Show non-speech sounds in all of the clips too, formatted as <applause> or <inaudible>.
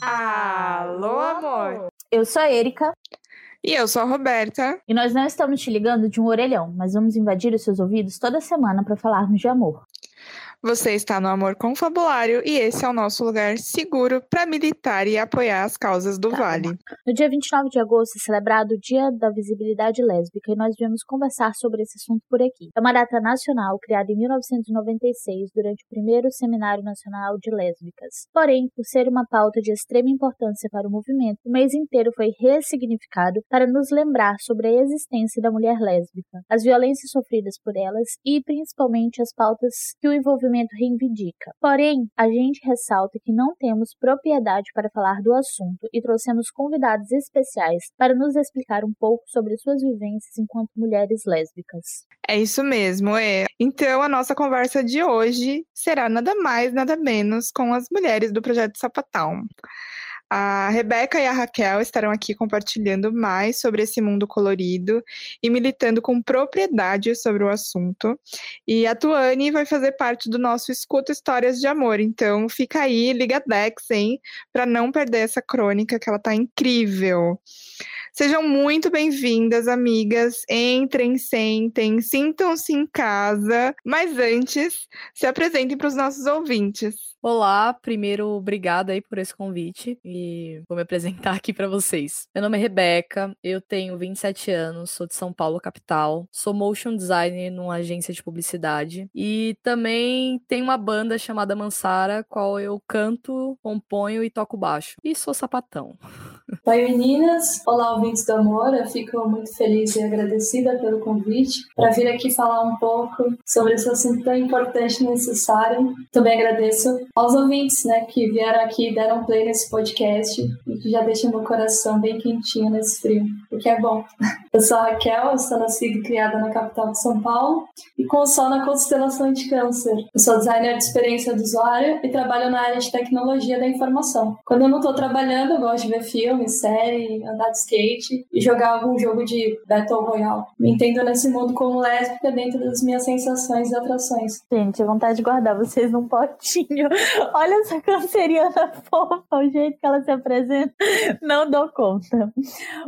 Alô, amor! Eu sou a Erika. E eu sou a Roberta. E nós não estamos te ligando de um orelhão, mas vamos invadir os seus ouvidos toda semana para falarmos de amor. Você está no Amor Confabulário e esse é o nosso lugar seguro para militar e apoiar as causas do tá, Vale. No dia 29 de agosto é celebrado o Dia da Visibilidade Lésbica e nós viemos conversar sobre esse assunto por aqui. É uma data nacional criada em 1996 durante o primeiro Seminário Nacional de Lésbicas. Porém, por ser uma pauta de extrema importância para o movimento, o mês inteiro foi ressignificado para nos lembrar sobre a existência da mulher lésbica, as violências sofridas por elas e principalmente as pautas que o envolvimento movimento reivindica. Porém, a gente ressalta que não temos propriedade para falar do assunto e trouxemos convidados especiais para nos explicar um pouco sobre suas vivências enquanto mulheres lésbicas. É isso mesmo, é. Então, a nossa conversa de hoje será nada mais, nada menos com as mulheres do projeto Sapatão. A Rebeca e a Raquel estarão aqui compartilhando mais sobre esse mundo colorido e militando com propriedade sobre o assunto. E a Tuane vai fazer parte do nosso Escuta Histórias de Amor. Então fica aí, liga Dex, hein? Para não perder essa crônica que ela tá incrível. Sejam muito bem-vindas, amigas. Entrem, sentem, sintam-se em casa. Mas antes, se apresentem para os nossos ouvintes. Olá, primeiro, obrigada aí por esse convite e vou me apresentar <laughs> aqui para vocês. Meu nome é Rebeca, eu tenho 27 anos, sou de São Paulo, capital, sou motion designer numa agência de publicidade e também tenho uma banda chamada Mansara, qual eu canto, componho e toco baixo. E sou sapatão. <laughs> Oi meninas, olá ouvintes Amor, eu fico muito feliz e agradecida pelo convite para vir aqui falar um pouco sobre esse assunto tão importante e necessário. Também agradeço aos ouvintes, né, que vieram aqui e deram play nesse podcast e que já deixam meu coração bem quentinho nesse frio, o que é bom. <laughs> Eu sou a Raquel, eu sou nascida e criada na capital de São Paulo e com o sol na constelação de câncer. Eu sou designer de experiência do usuário e trabalho na área de tecnologia da informação. Quando eu não estou trabalhando, eu gosto de ver filmes, série, andar de skate e jogar algum jogo de Battle Royale. Me entendo nesse mundo como lésbica dentro das minhas sensações e atrações. Gente, vontade de guardar vocês num potinho Olha essa canceriana <laughs> fofa, o jeito que ela se apresenta. Não dou conta.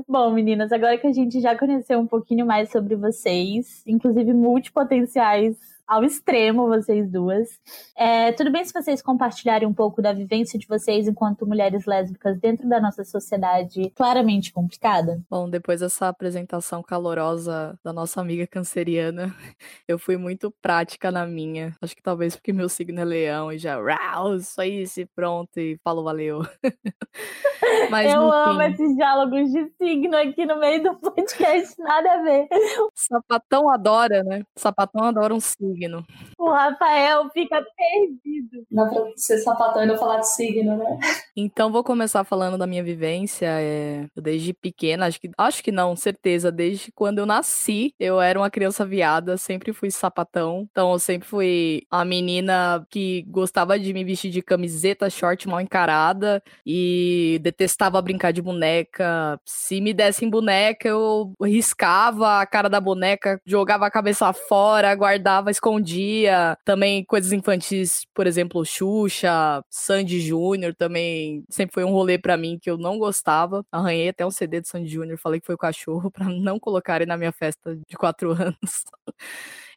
Bom, meninas, agora que a gente já conheceu um pouquinho mais sobre vocês, inclusive multipotenciais ao extremo, vocês duas. É, tudo bem se vocês compartilharem um pouco da vivência de vocês enquanto mulheres lésbicas dentro da nossa sociedade claramente complicada? Bom, depois dessa apresentação calorosa da nossa amiga canceriana, <laughs> eu fui muito prática na minha. Acho que talvez porque meu signo é leão e já, rau, isso aí, se pronto, e falo valeu. <laughs> Mas, eu amo esses diálogos de signo aqui no meio do <laughs> podcast, nada a ver. Sapatão adora, né? Sapatão adora um signo signo. O Rafael fica perdido. Dá pra ser sapatão e não falar de signo, né? Então vou começar falando da minha vivência. É... desde pequena, acho que, acho que não, certeza, desde quando eu nasci, eu era uma criança viada, sempre fui sapatão. Então eu sempre fui a menina que gostava de me vestir de camiseta, short mal encarada e detestava brincar de boneca. Se me dessem boneca, eu riscava a cara da boneca, jogava a cabeça fora, guardava, escondia escondia. Também coisas infantis, por exemplo, Xuxa, Sandy Júnior também sempre foi um rolê para mim que eu não gostava. Arranhei até um CD do Sandy Júnior, falei que foi o cachorro <laughs> para não colocarem na minha festa de quatro <laughs> anos.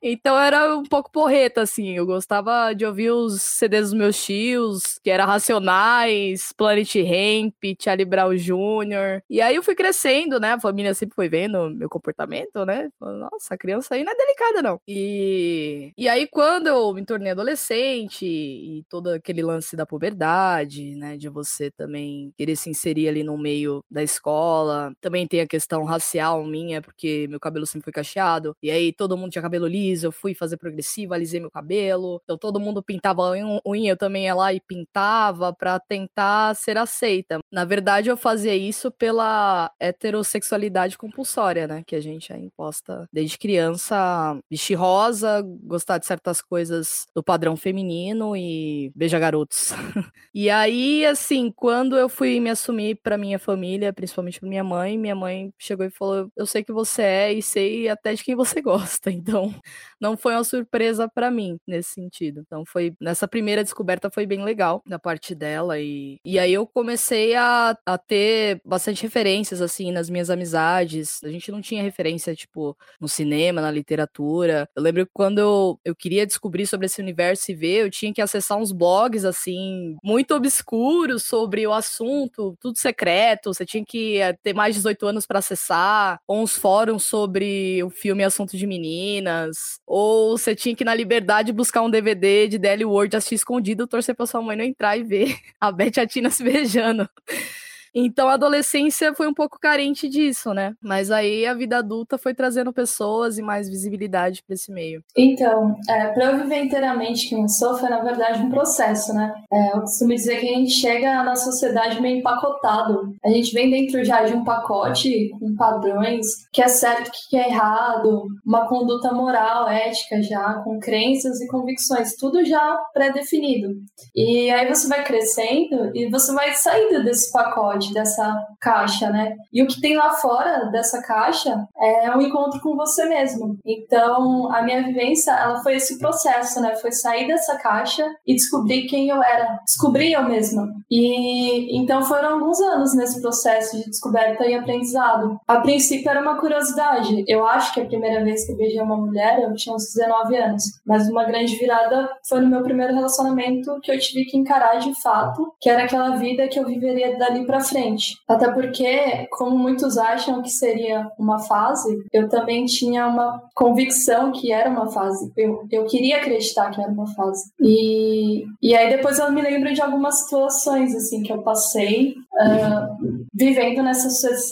Então era um pouco porreta, assim. Eu gostava de ouvir os CDs dos meus tios, que era Racionais, Planet Ramp, Charlie Brown Jr. E aí eu fui crescendo, né? A família sempre foi vendo meu comportamento, né? Nossa, a criança aí não é delicada, não. E, e aí, quando eu me tornei adolescente e todo aquele lance da puberdade, né? De você também querer se inserir ali no meio da escola. Também tem a questão racial minha, porque meu cabelo sempre foi cacheado. E aí todo mundo tinha cabelo liso eu fui fazer progressiva, alisei meu cabelo. Então todo mundo pintava unha, eu também ia lá e pintava para tentar ser aceita. Na verdade, eu fazia isso pela heterossexualidade compulsória, né? Que a gente é imposta desde criança, vestir rosa, gostar de certas coisas do padrão feminino e beijar garotos. <laughs> e aí, assim, quando eu fui me assumir para minha família, principalmente pra minha mãe, minha mãe chegou e falou: Eu sei que você é e sei até de quem você gosta. <laughs> Então, não foi uma surpresa para mim nesse sentido. Então foi nessa primeira descoberta foi bem legal da parte dela e, e aí eu comecei a, a ter bastante referências assim nas minhas amizades. A gente não tinha referência tipo no cinema, na literatura. Eu lembro que quando eu, eu queria descobrir sobre esse universo e ver, eu tinha que acessar uns blogs assim muito obscuros sobre o assunto, tudo secreto. Você tinha que eh, ter mais de 18 anos para acessar, ou uns fóruns sobre o filme Assunto de Meninas, ou você tinha que ir na liberdade buscar um DVD de DL Word assistir escondido, torcer pra sua mãe não entrar e ver <laughs> a Beth e a Tina se <laughs> beijando. Então a adolescência foi um pouco carente disso, né? Mas aí a vida adulta foi trazendo pessoas e mais visibilidade para esse meio. Então, é, para eu viver inteiramente quem eu sou, foi na verdade um processo, né? É, eu costumo dizer que a gente chega na sociedade meio empacotado. A gente vem dentro já de um pacote com padrões, que é certo, que é errado, uma conduta moral, ética já, com crenças e convicções, tudo já pré-definido. E aí você vai crescendo e você vai saindo desse pacote dessa caixa, né? E o que tem lá fora dessa caixa é um encontro com você mesmo. Então, a minha vivência, ela foi esse processo, né? Foi sair dessa caixa e descobrir quem eu era, descobrir eu mesma. E então foram alguns anos nesse processo de descoberta e aprendizado. A princípio era uma curiosidade. Eu acho que a primeira vez que eu beijei uma mulher, eu tinha uns 19 anos. Mas uma grande virada foi no meu primeiro relacionamento que eu tive que encarar de fato, que era aquela vida que eu viveria dali para frente frente. Até porque, como muitos acham que seria uma fase, eu também tinha uma convicção que era uma fase. Eu, eu queria acreditar que era uma fase. E, e aí depois eu me lembro de algumas situações assim que eu passei uh, vivendo nessa,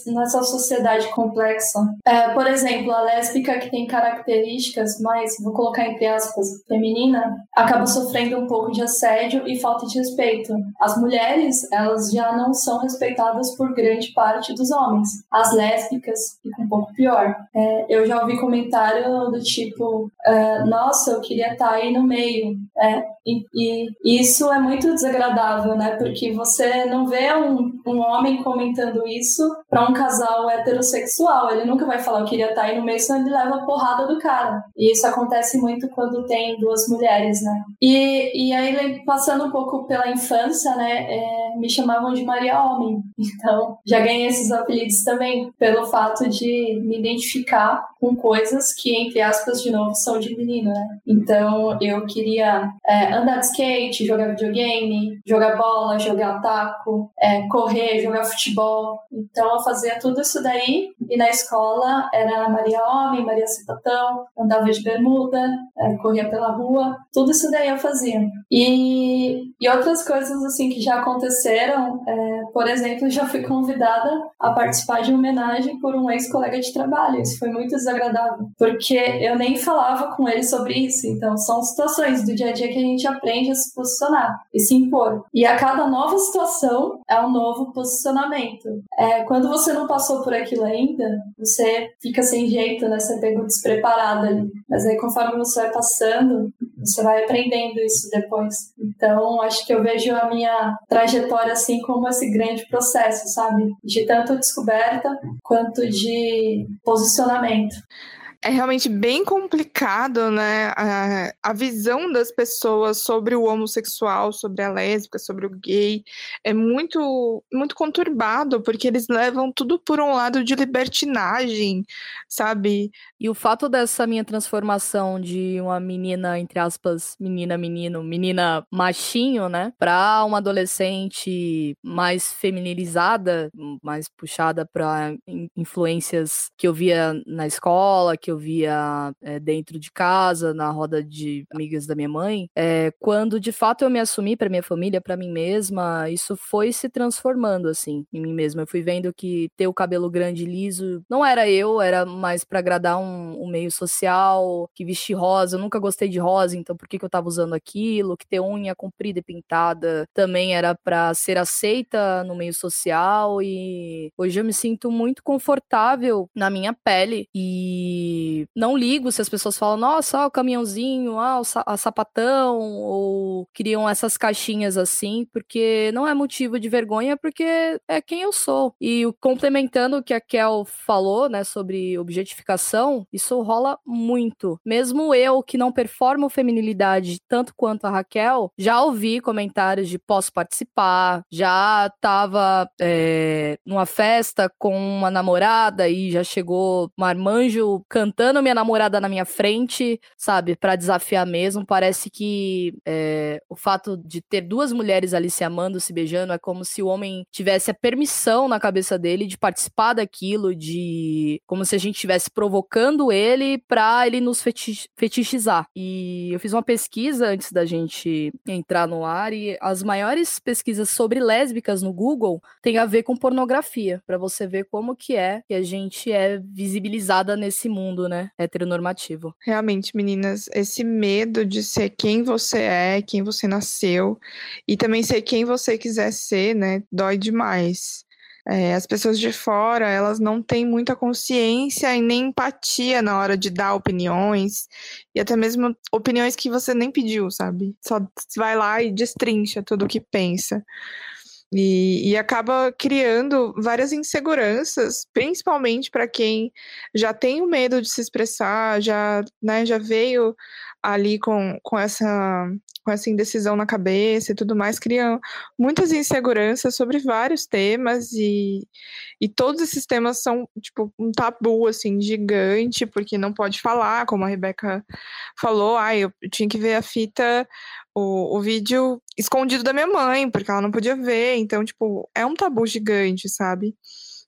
nessa sociedade complexa. Uh, por exemplo, a lésbica que tem características mais, vou colocar entre aspas, feminina, acaba sofrendo um pouco de assédio e falta de respeito. As mulheres, elas já não são respeitadas por grande parte dos homens. As lésbicas ficam um pouco pior. É, eu já ouvi comentário do tipo, uh, nossa, eu queria estar tá aí no meio. É, e, e, isso é muito desagradável, né? Porque você não vê um, um homem comentando isso para um casal heterossexual. Ele nunca vai falar, eu queria estar aí no meio, senão ele leva a porrada do cara. E isso acontece muito quando tem duas mulheres, né? E, e aí, passando um pouco pela infância, né? É, me chamavam de Maria Homem. <laughs> Então, já ganhei esses apelidos também pelo fato de me identificar com coisas que, entre aspas, de novo, são de menino, né? Então, eu queria é, andar de skate, jogar videogame, jogar bola, jogar taco, é, correr, jogar futebol. Então, eu fazia tudo isso daí. E na escola era Maria Homem, Maria Citatão, andava de bermuda, é, corria pela rua. Tudo isso daí eu fazia. E, e outras coisas, assim, que já aconteceram. É, por exemplo, já fui convidada a participar de uma homenagem por um ex-colega de trabalho. Isso foi muito desagradável porque eu nem falava com ele sobre isso. Então, são situações do dia a dia que a gente aprende a se posicionar e se impor. E a cada nova situação é um novo posicionamento. É, quando você não passou por aquilo ainda, você fica sem jeito, né? Você pega despreparado ali. Mas aí, conforme você vai passando, você vai aprendendo isso depois. Então, acho que eu vejo a minha trajetória assim como esse grande processo, sabe? De tanto descoberta quanto de posicionamento é realmente bem complicado, né? A, a, visão das pessoas sobre o homossexual, sobre a lésbica, sobre o gay, é muito, muito conturbado, porque eles levam tudo por um lado de libertinagem, sabe? E o fato dessa minha transformação de uma menina, entre aspas, menina, menino, menina machinho, né? Pra uma adolescente mais feminilizada, mais puxada para influências que eu via na escola, que eu via é, dentro de casa, na roda de amigas da minha mãe, é, quando de fato eu me assumi para minha família, para mim mesma, isso foi se transformando assim em mim mesma. Eu fui vendo que ter o cabelo grande e liso não era eu, era mais para agradar um, um, meio social, que vestir rosa, eu nunca gostei de rosa, então por que, que eu tava usando aquilo? Que ter unha comprida e pintada também era para ser aceita no meio social e hoje eu me sinto muito confortável na minha pele e Não ligo se as pessoas falam, nossa, ó, o caminhãozinho, ó, o sa a sapatão, ou criam essas caixinhas assim, porque não é motivo de vergonha, porque é quem eu sou. E complementando o que a Kel falou, né, sobre objetificação, isso rola muito. Mesmo eu, que não performo feminilidade tanto quanto a Raquel, já ouvi comentários de posso participar, já tava é, numa festa com uma namorada e já chegou marmanjo cantando minha namorada na minha frente, sabe, para desafiar mesmo. Parece que é, o fato de ter duas mulheres ali se amando, se beijando, é como se o homem tivesse a permissão na cabeça dele de participar daquilo, de como se a gente estivesse provocando ele para ele nos fetich fetichizar. E eu fiz uma pesquisa antes da gente entrar no ar e as maiores pesquisas sobre lésbicas no Google têm a ver com pornografia, para você ver como que é que a gente é visibilizada nesse mundo, né, heteronormativo. Realmente, meninas, esse medo de ser quem você é, quem você nasceu e também ser quem você quiser ser, né, dói demais. É, as pessoas de fora, elas não têm muita consciência e nem empatia na hora de dar opiniões, e até mesmo opiniões que você nem pediu, sabe? Só vai lá e destrincha tudo o que pensa. E, e, acaba criando várias inseguranças, principalmente para quem já tem o medo de se expressar, já, né, já veio ali com, com, essa, com essa indecisão na cabeça e tudo mais, criam muitas inseguranças sobre vários temas e, e todos esses temas são, tipo, um tabu, assim, gigante, porque não pode falar, como a Rebeca falou, ah, eu tinha que ver a fita, o, o vídeo escondido da minha mãe, porque ela não podia ver, então, tipo, é um tabu gigante, sabe?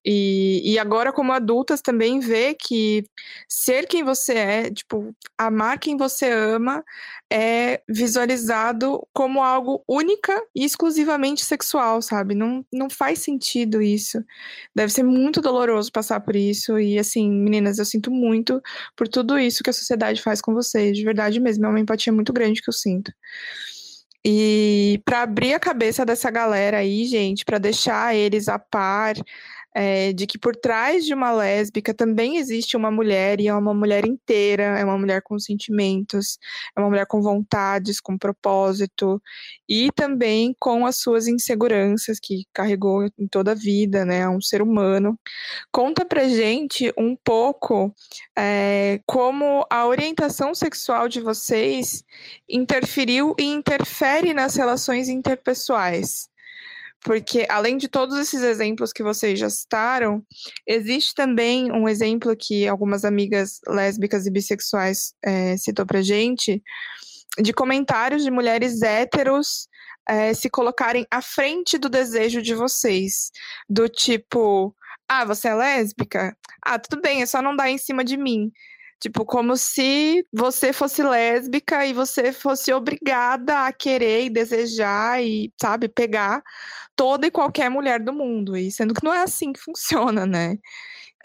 E, e agora, como adultas, também vê que ser quem você é, tipo, amar quem você ama, é visualizado como algo única e exclusivamente sexual, sabe? Não, não faz sentido isso. Deve ser muito doloroso passar por isso. E, assim, meninas, eu sinto muito por tudo isso que a sociedade faz com vocês. De verdade mesmo, é uma empatia muito grande que eu sinto. E para abrir a cabeça dessa galera aí, gente, para deixar eles a par é, de que por trás de uma lésbica também existe uma mulher e é uma mulher inteira, é uma mulher com sentimentos, é uma mulher com vontades, com propósito e também com as suas inseguranças que carregou em toda a vida, né? É um ser humano. Conta pra gente um pouco é, como a orientação sexual de vocês interferiu e interfere nas relações interpessoais. Porque, além de todos esses exemplos que vocês já citaram, existe também um exemplo que algumas amigas lésbicas e bissexuais é, citou pra gente, de comentários de mulheres héteros é, se colocarem à frente do desejo de vocês. Do tipo, ah, você é lésbica? Ah, tudo bem, é só não dar em cima de mim. Tipo, como se você fosse lésbica e você fosse obrigada a querer e desejar e, sabe, pegar toda e qualquer mulher do mundo. E sendo que não é assim que <laughs> funciona, né?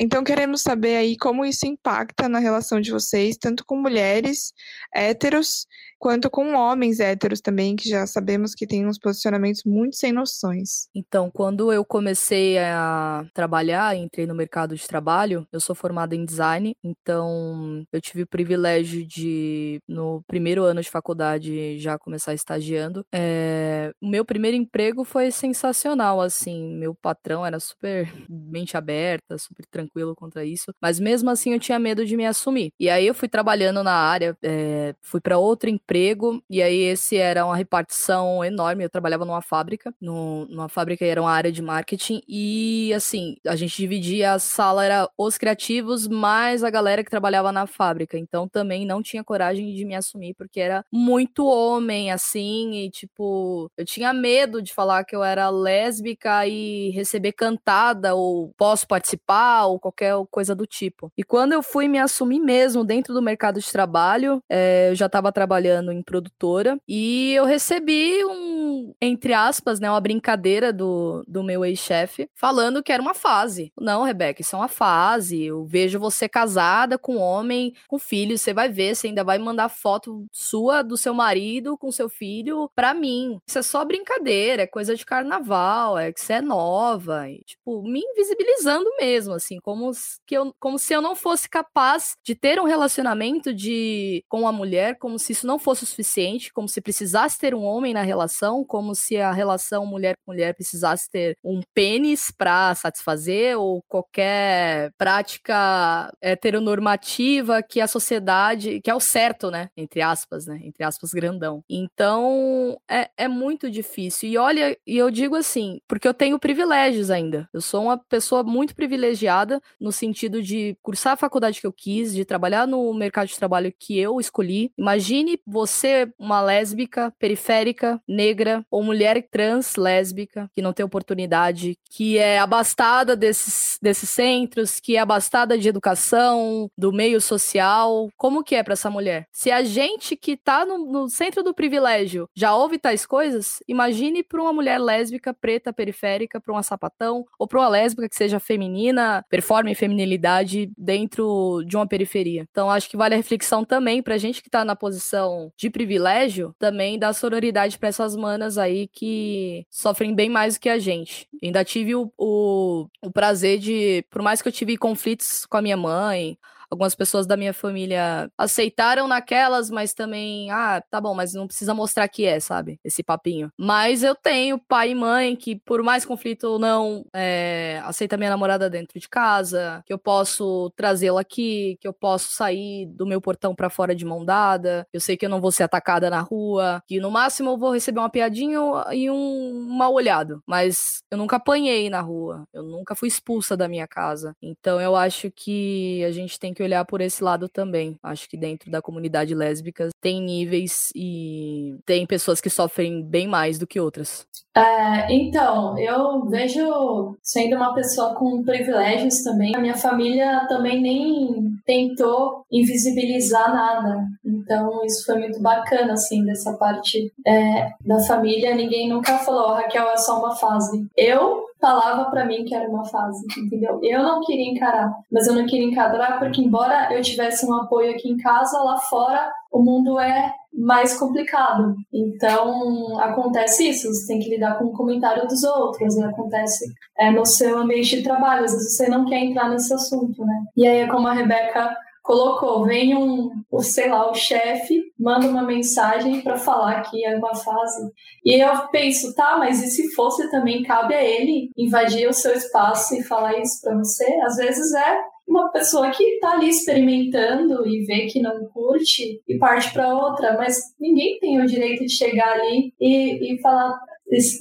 Então, queremos saber aí como isso impacta na relação de vocês, tanto com mulheres héteros, quanto com homens héteros também, que já sabemos que tem uns posicionamentos muito sem noções. Então, quando eu comecei a trabalhar, entrei no mercado de trabalho, eu sou formada em design, então eu tive o privilégio de, no primeiro ano de faculdade, já começar estagiando. É... O meu primeiro emprego foi sensacional, assim, meu patrão era super <laughs> mente aberta, super tranquilo contra isso, mas mesmo assim eu tinha medo de me assumir. E aí eu fui trabalhando na área, é, fui para outro emprego, e aí esse era uma repartição enorme. Eu trabalhava numa fábrica, no, numa fábrica era uma área de marketing, e assim, a gente dividia a sala, era os criativos, mais a galera que trabalhava na fábrica. Então também não tinha coragem de me assumir, porque era muito homem, assim, e tipo, eu tinha medo de falar que eu era lésbica e receber cantada, ou posso participar, ou qualquer coisa do tipo. E quando eu fui me assumir mesmo dentro do mercado de trabalho, é, eu já estava trabalhando em produtora e eu recebi um, entre aspas, né, uma brincadeira do, do meu ex-chefe falando que era uma fase. Não, Rebeca, isso é uma fase. Eu vejo você casada com um homem, com filho, você vai ver, você ainda vai mandar foto sua do seu marido com seu filho para mim. Isso é só brincadeira, é coisa de carnaval, é que você é nova, e, tipo, me invisibilizando mesmo, assim, como, que eu, como se eu não fosse capaz de ter um relacionamento de com a mulher, como se isso não fosse o suficiente, como se precisasse ter um homem na relação, como se a relação mulher com mulher precisasse ter um pênis para satisfazer ou qualquer prática heteronormativa que a sociedade, que é o certo, né, entre aspas, né, entre aspas grandão. Então, é, é muito difícil. E olha, e eu digo assim, porque eu tenho privilégios ainda. Eu sou uma pessoa muito privilegiada no sentido de cursar a faculdade que eu quis, de trabalhar no mercado de trabalho que eu escolhi. Imagine você, uma lésbica, periférica, negra ou mulher trans lésbica, que não tem oportunidade, que é abastada desses, desses centros, que é abastada de educação, do meio social. Como que é para essa mulher? Se a gente que tá no, no centro do privilégio já ouve tais coisas, imagine para uma mulher lésbica, preta, periférica, para uma sapatão, ou para uma lésbica que seja feminina, performe feminilidade dentro de uma periferia. Então, acho que vale a reflexão também pra gente que tá na posição de privilégio, também dar sororidade para essas manas aí que sofrem bem mais do que a gente. Ainda tive o, o, o prazer de, por mais que eu tive conflitos com a minha mãe, algumas pessoas da minha família aceitaram naquelas, mas também, ah, tá bom, mas não precisa mostrar que é, sabe? Esse papinho. Mas eu tenho pai e mãe que, por mais conflito ou não, é, aceita minha namorada dentro de casa, que eu posso trazê-la aqui, que eu posso sair do meu portão para fora de mão dada, eu sei que eu não vou ser atacada na rua, que no máximo eu vou receber uma piadinha e um mal olhado, mas eu nunca apanhei na rua, eu nunca fui expulsa da minha casa. Então eu acho que a gente tem que olhar por esse lado também. Acho que dentro da comunidade lésbica tem níveis e tem pessoas que sofrem bem mais do que outras. É, então, eu vejo sendo uma pessoa com privilégios também. A minha família também nem tentou invisibilizar nada. Então, isso foi muito bacana, assim, dessa parte é, da família. Ninguém nunca falou, Raquel, é só uma fase. Eu falava para mim que era uma fase, entendeu? Eu não queria encarar, mas eu não queria encarar porque embora eu tivesse um apoio aqui em casa, lá fora o mundo é mais complicado. Então, acontece isso, você tem que lidar com o comentário dos outros, né? acontece é, no seu ambiente de trabalho, às vezes você não quer entrar nesse assunto, né? E aí é como a Rebeca colocou, vem um, o, sei lá, o chefe, manda uma mensagem para falar que é uma fase. E eu penso, tá, mas e se fosse também cabe a ele invadir o seu espaço e falar isso para você? Às vezes é uma pessoa que está ali experimentando e vê que não curte e parte para outra, mas ninguém tem o direito de chegar ali e, e falar,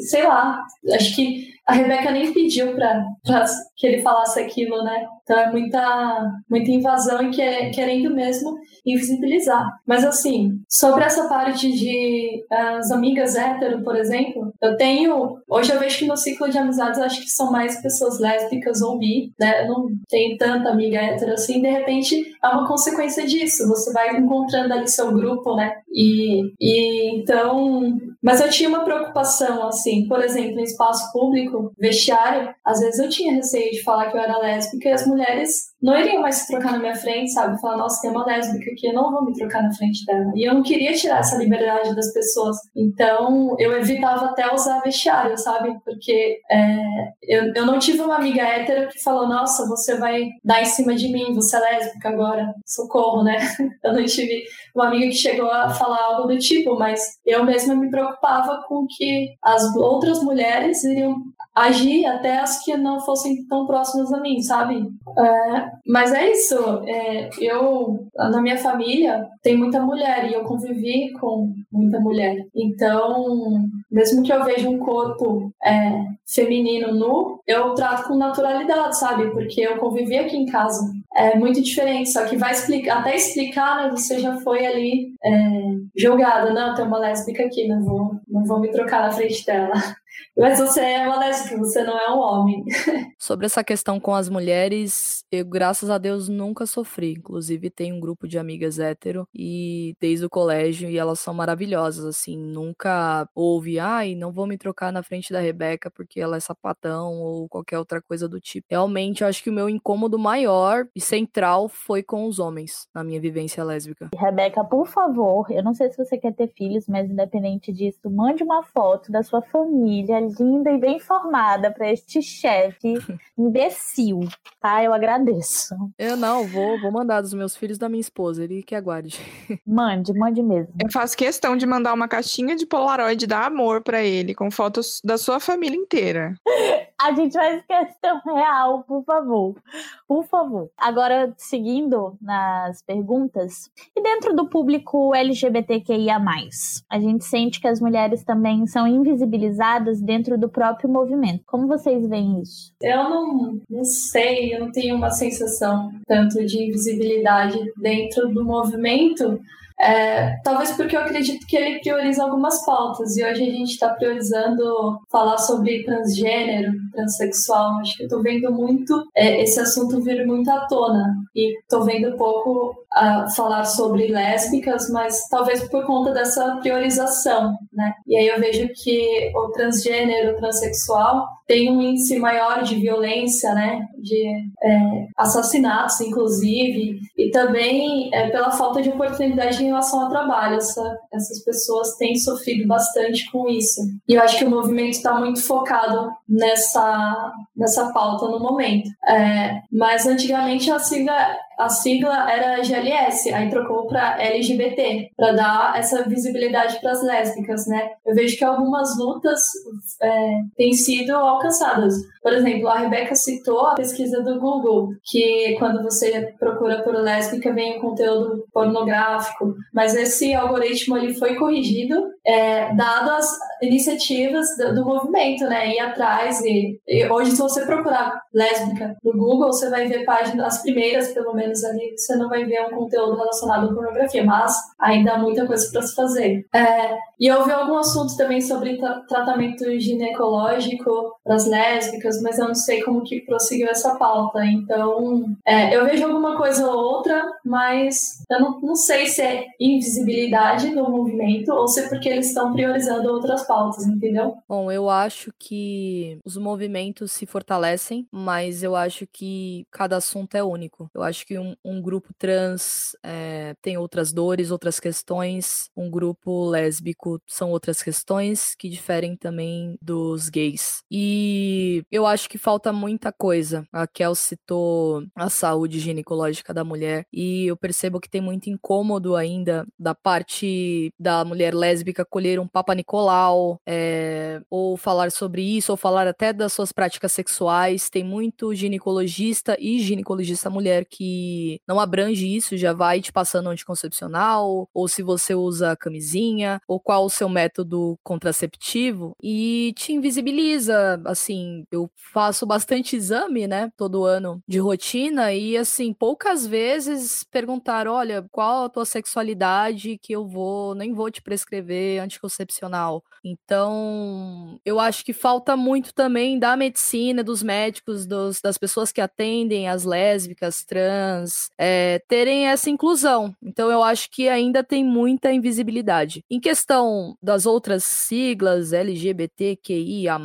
sei lá, acho que a Rebeca nem pediu para que ele falasse aquilo, né? Então é muita, muita invasão e que é, querendo mesmo invisibilizar. Mas assim, sobre essa parte de as amigas hétero, por exemplo, eu tenho. Hoje eu vejo que no ciclo de amizades acho que são mais pessoas lésbicas ou bi, né? Eu não tenho tanta amiga hétero assim, de repente é uma consequência disso. Você vai encontrando ali seu grupo, né? E, e então. Mas eu tinha uma preocupação, assim, por exemplo, em espaço público, vestiário, às vezes eu tinha receio de falar que eu era lésbica e as mulheres não iriam mais se trocar na minha frente, sabe? Falar, nossa, tem uma lésbica aqui, eu não vou me trocar na frente dela. E eu não queria tirar essa liberdade das pessoas. Então, eu evitava até usar vestiário, sabe? Porque é, eu, eu não tive uma amiga hétero que falou, nossa, você vai dar em cima de mim, você é lésbica agora, socorro, né? <laughs> Eu não tive uma amiga que chegou a falar algo do tipo, mas eu mesma me preocupava com que as outras mulheres iriam agir até as que não fossem tão próximas a mim, sabe? É, mas é isso. É, eu, na minha família, tem muita mulher e eu convivi com muita mulher. Então, mesmo que eu veja um corpo é, feminino nu, eu trato com naturalidade, sabe? Porque eu convivi aqui em casa. É muito diferente, só que vai explicar, até explicar, né? Você já foi ali é. Não, tem uma lésbica aqui, não vou, não vou me trocar na frente dela. Mas você é uma lésbica, você não é um homem. <laughs> Sobre essa questão com as mulheres, eu, graças a Deus, nunca sofri. Inclusive, tem um grupo de amigas hétero e desde o colégio e elas são maravilhosas, assim. Nunca houve, ai, não vou me trocar na frente da Rebeca porque ela é sapatão ou qualquer outra coisa do tipo. Realmente, eu acho que o meu incômodo maior e central foi com os homens na minha vivência lésbica. Rebeca, por favor, eu não sei se você quer ter filhos, mas independente disso, mande uma foto da sua família filha linda e bem formada para este chefe <laughs> imbecil, tá? Eu agradeço. Eu não, vou, vou mandar dos meus filhos da minha esposa, ele que aguarde. <laughs> Mande, mande mesmo. Eu faço questão de mandar uma caixinha de Polaroid da Amor para ele, com fotos da sua família inteira. <laughs> A gente faz questão real, por favor. Por favor. Agora, seguindo nas perguntas, e dentro do público LGBTQIA, a gente sente que as mulheres também são invisibilizadas dentro do próprio movimento. Como vocês veem isso? Eu não, não sei, eu não tenho uma sensação tanto de invisibilidade dentro do movimento, é, talvez porque eu acredito que ele prioriza algumas pautas e hoje a gente está priorizando falar sobre transgênero, transexual. Acho que eu vendo muito é, esse assunto vir muito à tona e tô vendo pouco uh, falar sobre lésbicas, mas talvez por conta dessa priorização, né? E aí eu vejo que o transgênero, o transexual tem um índice maior de violência, né? De é, assassinatos, inclusive, e também é, pela falta de oportunidade em relação ao trabalho. Essa, essas pessoas têm sofrido bastante com isso. E eu acho que o movimento está muito focado nessa, nessa pauta no momento. É, mas antigamente a sigla a sigla era GLS, aí trocou para LGBT, para dar essa visibilidade para as lésbicas, né? Eu vejo que algumas lutas é, têm sido alcançadas. Por exemplo, a Rebeca citou a pesquisa do Google, que quando você procura por lésbica vem o conteúdo pornográfico, mas esse algoritmo ele foi corrigido, é, dado as iniciativas do, do, movimento, né? Ir atrás e, e, hoje se você procurar lésbica no Google, você vai ver páginas, as primeiras pelo menos menos ali, você não vai ver um conteúdo relacionado à pornografia, mas ainda há muita coisa para se fazer. É, e eu vi algum assunto também sobre tra tratamento ginecológico para as lésbicas, mas eu não sei como que prosseguiu essa pauta. Então, é, eu vejo alguma coisa ou outra, mas eu não, não sei se é invisibilidade do movimento ou se é porque eles estão priorizando outras pautas, entendeu? Bom, eu acho que os movimentos se fortalecem, mas eu acho que cada assunto é único. Eu acho que um, um grupo trans é, tem outras dores, outras questões, um grupo lésbico são outras questões que diferem também dos gays. E eu acho que falta muita coisa. A Kel citou a saúde ginecológica da mulher e eu percebo que tem muito incômodo ainda da parte da mulher lésbica colher um Papa Nicolau, é, ou falar sobre isso, ou falar até das suas práticas sexuais. Tem muito ginecologista e ginecologista mulher que não abrange isso, já vai te passando anticoncepcional, ou se você usa camisinha, ou qual o seu método contraceptivo, e te invisibiliza. Assim, eu faço bastante exame, né, todo ano de rotina, e assim, poucas vezes perguntar: olha, qual a tua sexualidade que eu vou, nem vou te prescrever anticoncepcional. Então, eu acho que falta muito também da medicina, dos médicos, dos, das pessoas que atendem as lésbicas, trans, trans é, terem essa inclusão. Então eu acho que ainda tem muita invisibilidade. Em questão das outras siglas LGBTQIA+,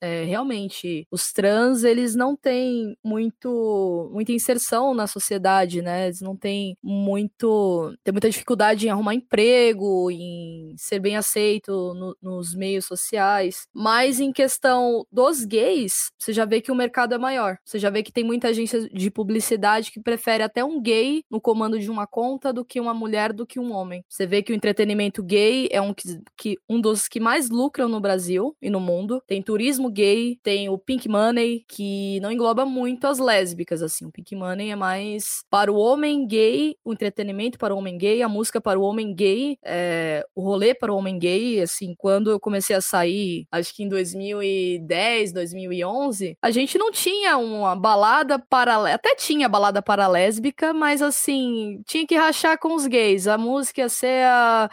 é, realmente os trans eles não têm muito muita inserção na sociedade, né? Eles não têm muito tem muita dificuldade em arrumar emprego, em ser bem aceito no, nos meios sociais. Mas em questão dos gays, você já vê que o mercado é maior. Você já vê que tem muita agência de publicidade que prefere até um gay no comando de uma conta do que uma mulher do que um homem. Você vê que o entretenimento gay é um, que, que, um dos que mais lucram no Brasil e no mundo. Tem turismo gay, tem o Pink Money, que não engloba muito as lésbicas, assim. O Pink Money é mais para o homem gay, o entretenimento para o homem gay, a música para o homem gay, é, o rolê para o homem gay, assim, quando eu comecei a sair, acho que em 2010, 2011, a gente não tinha uma balada paralela, até tinha balada paralela lésbica, mas assim, tinha que rachar com os gays. A música ia ser a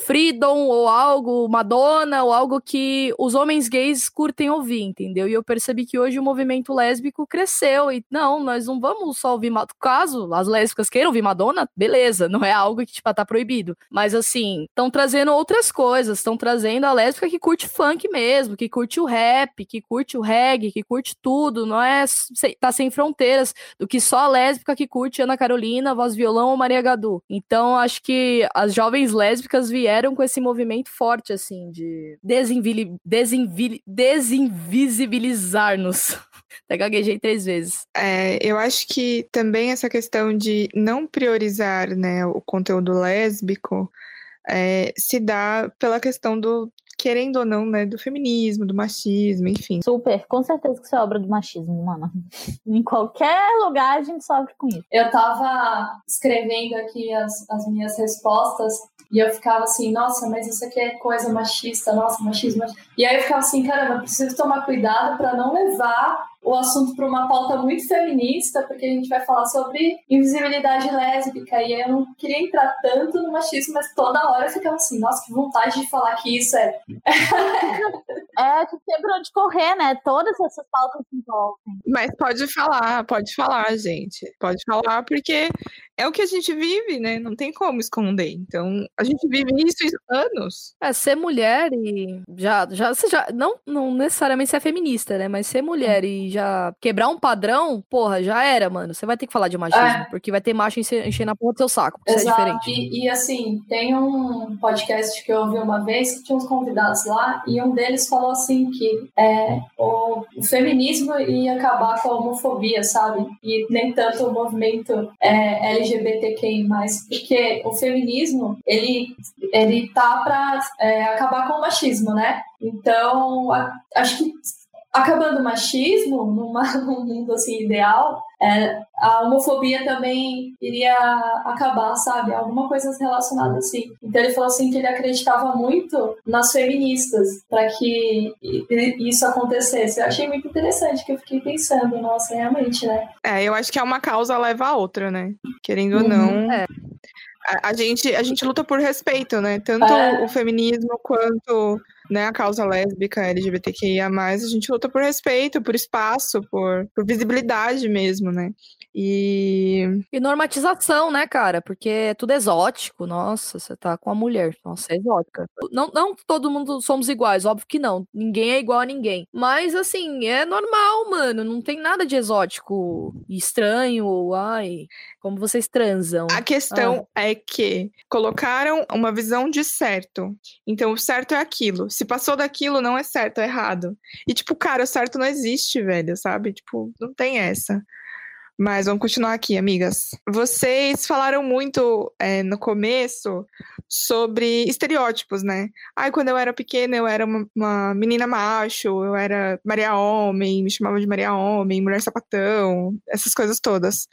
Freedom ou algo, Madonna ou algo que os homens gays curtem ouvir, entendeu? E eu percebi que hoje o movimento lésbico cresceu e não, nós não vamos só ouvir, caso as lésbicas queiram ouvir Madonna, beleza, não é algo que tipo tá proibido, mas assim, estão trazendo outras coisas, estão trazendo a lésbica que curte funk mesmo, que curte o rap, que curte o reggae, que curte tudo, não é tá sem fronteiras do que só a lésbica que curte Ana Carolina, voz violão ou Maria Gadu. Então acho que as jovens lésbicas vieram vieram com esse movimento forte, assim, de desinvili, desinvisibilizar-nos. <laughs> Até gaguejei três vezes. É, eu acho que também essa questão de não priorizar né, o conteúdo lésbico é, se dá pela questão do querendo ou não, né, do feminismo, do machismo, enfim. Super, com certeza que isso é obra do machismo, mano. <laughs> em qualquer lugar a gente sofre com isso. Eu tava escrevendo aqui as, as minhas respostas e eu ficava assim, nossa, mas isso aqui é coisa machista, nossa, machismo. E aí eu ficava assim, caramba, preciso tomar cuidado para não levar o assunto para uma pauta muito feminista, porque a gente vai falar sobre invisibilidade lésbica, e eu não queria entrar tanto no machismo, mas toda hora eu ficava assim, nossa, que vontade de falar que isso é. <laughs> é, que tem pra onde correr, né? Todas essas pautas envolvem. Mas pode falar, pode falar, gente. Pode falar, porque é o que a gente vive, né? Não tem como esconder. Então, a gente vive isso há anos. É, ser mulher e já, já, você já não, não necessariamente ser feminista, né? Mas ser mulher e já quebrar um padrão, porra, já era, mano. Você vai ter que falar de machismo, é. porque vai ter macho enchendo a porra do seu saco, porque Exato. é diferente. E, e, assim, tem um podcast que eu ouvi uma vez que tinha uns convidados lá, e um deles falou assim que é, o, o feminismo ia acabar com a homofobia, sabe? E nem tanto o movimento é, LGBTQI+, porque o feminismo, ele, ele tá pra é, acabar com o machismo, né? Então, a, acho que acabando o machismo, numa, <laughs> num mundo assim ideal, é, a homofobia também iria acabar, sabe? Alguma coisa relacionada assim. Então ele falou assim que ele acreditava muito nas feministas para que isso acontecesse. Eu achei muito interessante que eu fiquei pensando, nossa, realmente, né? É, eu acho que é uma causa leva a outra, né? Querendo uhum. ou não. É. A, a, gente, a gente luta por respeito, né? Tanto é. o feminismo quanto né, a causa lésbica, LGBTQIA+, a gente luta por respeito, por espaço, por, por visibilidade mesmo, né? E... E normatização, né, cara? Porque é tudo exótico. Nossa, você tá com a mulher. Nossa, é exótica. Não, não todo mundo somos iguais, óbvio que não. Ninguém é igual a ninguém. Mas, assim, é normal, mano. Não tem nada de exótico, estranho, ai, como vocês transam. A questão ah. é que colocaram uma visão de certo. Então, o certo é aquilo. Se passou daquilo, não é certo, é errado. E, tipo, cara, o certo não existe, velho, sabe? Tipo, não tem essa. Mas vamos continuar aqui, amigas. Vocês falaram muito é, no começo sobre estereótipos, né? Ai, quando eu era pequena, eu era uma, uma, menina macho, eu era Maria Homem, me chamavam de Maria Homem, mulher sapatão, essas coisas todas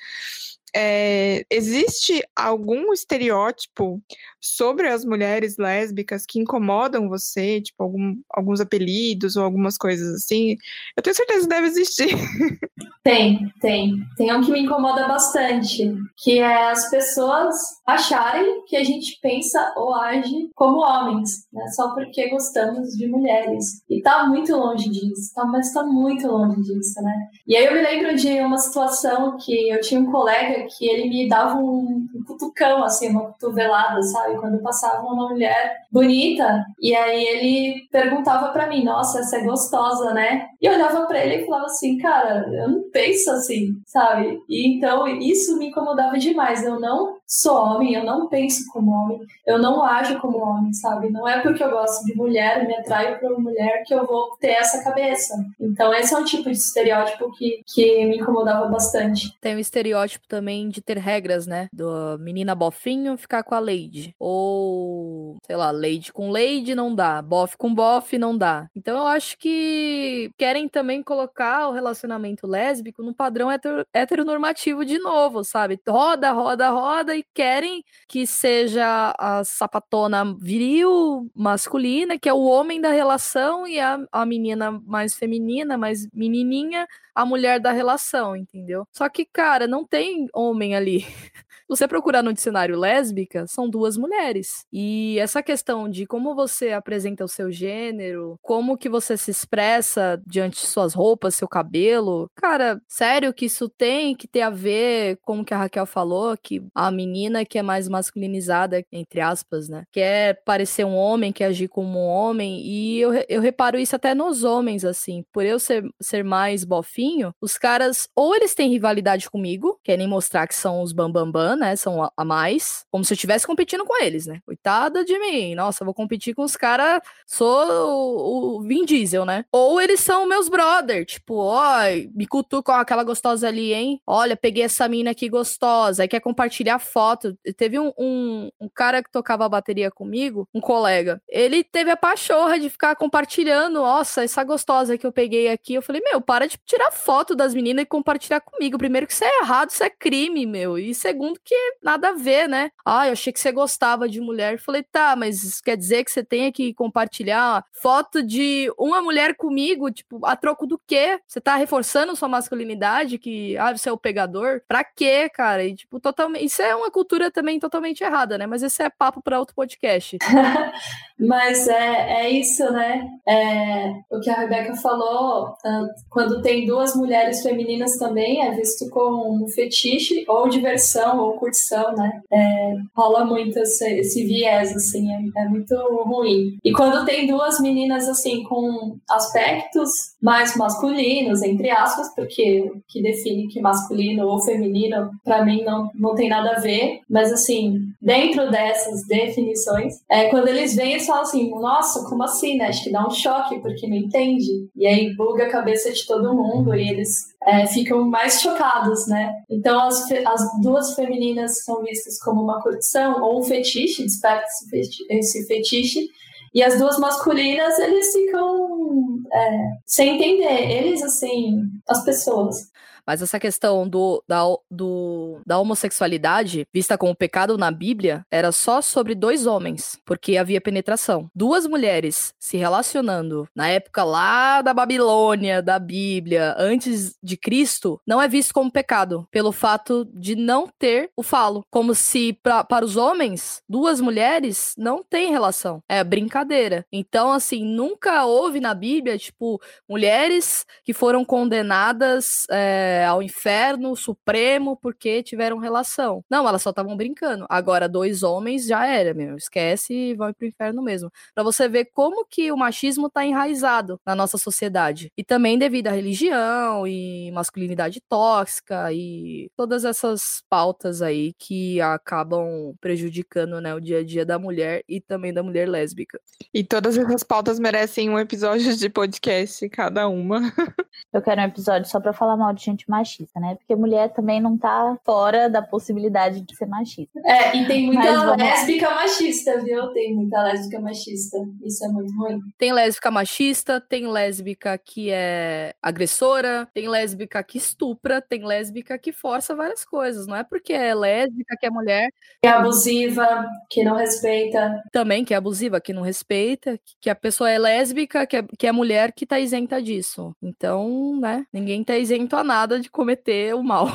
é, existe algum estereótipo sobre as mulheres lésbicas que incomodam você, tipo algum, alguns apelidos ou algumas coisas assim? Eu tenho certeza que deve existir. <laughs> Tem, tem. Tem um que me incomoda bastante, que é as pessoas acharem que a gente pensa ou age como homens, né? Só porque gostamos de mulheres. E tá muito longe disso, tá, mas tá muito longe disso, né? E aí eu me lembro de uma situação que eu tinha um colega que ele me dava um, um cutucão, assim, uma cotovelada, sabe? Quando passava uma mulher bonita, e aí ele perguntava para mim, nossa, essa é gostosa, né? E eu olhava para ele e falava assim, cara, eu não penso assim, sabe? E então isso me incomodava demais. Eu não sou homem, eu não penso como homem, eu não ajo como homem, sabe? Não é porque eu gosto de mulher, me atraio para uma mulher que eu vou ter essa cabeça. Então esse é um tipo de estereótipo que, que me incomodava bastante. Tem o estereótipo também de ter regras, né? Do menina bofinho ficar com a Lady. Ou, sei lá, Lady com Lady não dá, bof com bof não dá. Então eu acho que querem também colocar o relacionamento lésbico no padrão heteronormativo de novo, sabe? Roda, roda, roda e querem que seja a sapatona viril, masculina, que é o homem da relação, e a, a menina mais feminina, mais menininha, a mulher da relação, entendeu? Só que, cara, não tem homem ali. <laughs> você procurar no dicionário lésbica, são duas mulheres. E essa questão de como você apresenta o seu gênero, como que você se expressa diante de suas roupas, seu cabelo, cara, sério que isso tem que ter a ver com o que a Raquel falou, que a menina que é mais masculinizada, entre aspas, né? Quer parecer um homem, quer agir como um homem. E eu, eu reparo isso até nos homens, assim. Por eu ser, ser mais bofinho, os caras, ou eles têm rivalidade comigo, querem mostrar que são os bambambam, bam, bam, né? São a, a mais. Como se eu estivesse competindo com eles, né? Coitada de mim. Nossa, vou competir com os caras. Sou o, o Vin Diesel, né? Ou eles são meus brother. Tipo, ó, me cutucam aquela gostosa ali, hein? Olha, peguei essa mina aqui gostosa. Aí quer compartilhar foto. Teve um, um, um cara que tocava a bateria comigo, um colega. Ele teve a pachorra de ficar compartilhando. Nossa, essa gostosa que eu peguei aqui. Eu falei, meu, para de tirar foto das meninas e compartilhar comigo. Primeiro que isso é errado, isso é crime, meu. E segundo que nada a ver, né? Ah, eu achei que você gostava de mulher. Eu falei, tá, mas isso quer dizer que você tenha que compartilhar foto de uma mulher comigo, tipo, a troco do quê? Você tá reforçando sua masculinidade, que, ah, você é o pegador? Pra quê, cara? E, tipo, totalmente. Isso é uma cultura também totalmente errada, né? Mas esse é papo para outro podcast. <laughs> Mas é, é isso, né? É, o que a Rebeca falou, ah, quando tem duas mulheres femininas também, é visto como um fetiche, ou diversão, ou curtição, né? É, rola muito esse, esse viés, assim, é, é, muito ruim. E quando tem duas meninas, assim, com aspectos mais masculinos, entre aspas, porque que define que masculino ou feminino, para mim, não, não tem nada a ver, mas, assim, dentro dessas definições, é quando eles vêm fala assim, nossa, como assim, né? Acho que dá um choque, porque não entende. E aí buga a cabeça de todo mundo e eles é, ficam mais chocados, né? Então as, as duas femininas são vistas como uma curtição ou um fetiche, desperta esse fetiche, esse fetiche e as duas masculinas, eles ficam é, sem entender. Eles, assim, as pessoas. Mas essa questão do, da, do, da homossexualidade, vista como pecado na Bíblia, era só sobre dois homens, porque havia penetração. Duas mulheres se relacionando na época lá da Babilônia, da Bíblia, antes de Cristo, não é visto como pecado, pelo fato de não ter o falo. Como se pra, para os homens, duas mulheres não têm relação. É brincadeira. Então, assim, nunca houve na Bíblia, tipo, mulheres que foram condenadas. É, é, ao inferno supremo porque tiveram relação. Não, elas só estavam brincando. Agora, dois homens já era, meu. Esquece e vão pro inferno mesmo. Para você ver como que o machismo tá enraizado na nossa sociedade. E também devido à religião e masculinidade tóxica e todas essas pautas aí que acabam prejudicando né, o dia a dia da mulher e também da mulher lésbica. E todas essas pautas merecem um episódio de podcast, cada uma. <laughs> Eu quero um episódio só pra falar mal de gente machista, né? Porque mulher também não tá fora da possibilidade de ser machista. É, e tem muita lésbica machista, viu? Tem muita lésbica machista. Isso é muito ruim. Tem lésbica machista, tem lésbica que é agressora, tem lésbica que estupra, tem lésbica que força várias coisas. Não é porque é lésbica que é mulher. Que é abusiva, que não respeita. Também que é abusiva, que não respeita, que a pessoa é lésbica, que é, que é mulher que tá isenta disso. Então, né? Ninguém tá isento a nada de cometer o mal.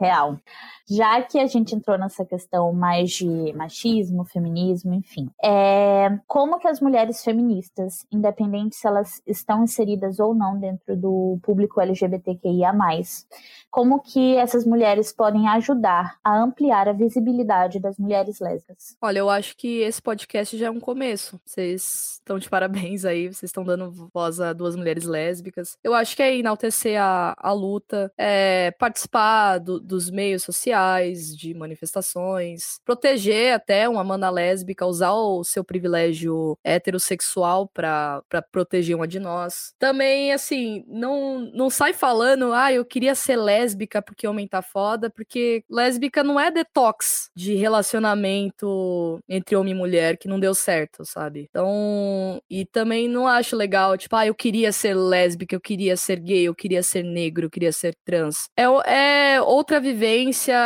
Real. Já que a gente entrou nessa questão mais de machismo, feminismo, enfim, é, como que as mulheres feministas, independente se elas estão inseridas ou não dentro do público LGBTQIA+, como que essas mulheres podem ajudar a ampliar a visibilidade das mulheres lésbicas? Olha, eu acho que esse podcast já é um começo. Vocês estão de parabéns aí, vocês estão dando voz a duas mulheres lésbicas. Eu acho que é enaltecer a, a luta, é, participar do, dos meios sociais, de manifestações, proteger até uma mana lésbica, usar o seu privilégio heterossexual para proteger uma de nós. Também, assim, não, não sai falando, ah, eu queria ser lésbica porque homem tá foda, porque lésbica não é detox de relacionamento entre homem e mulher que não deu certo, sabe? Então, e também não acho legal, tipo, ah, eu queria ser lésbica, eu queria ser gay, eu queria ser negro, eu queria ser trans. É, é outra vivência,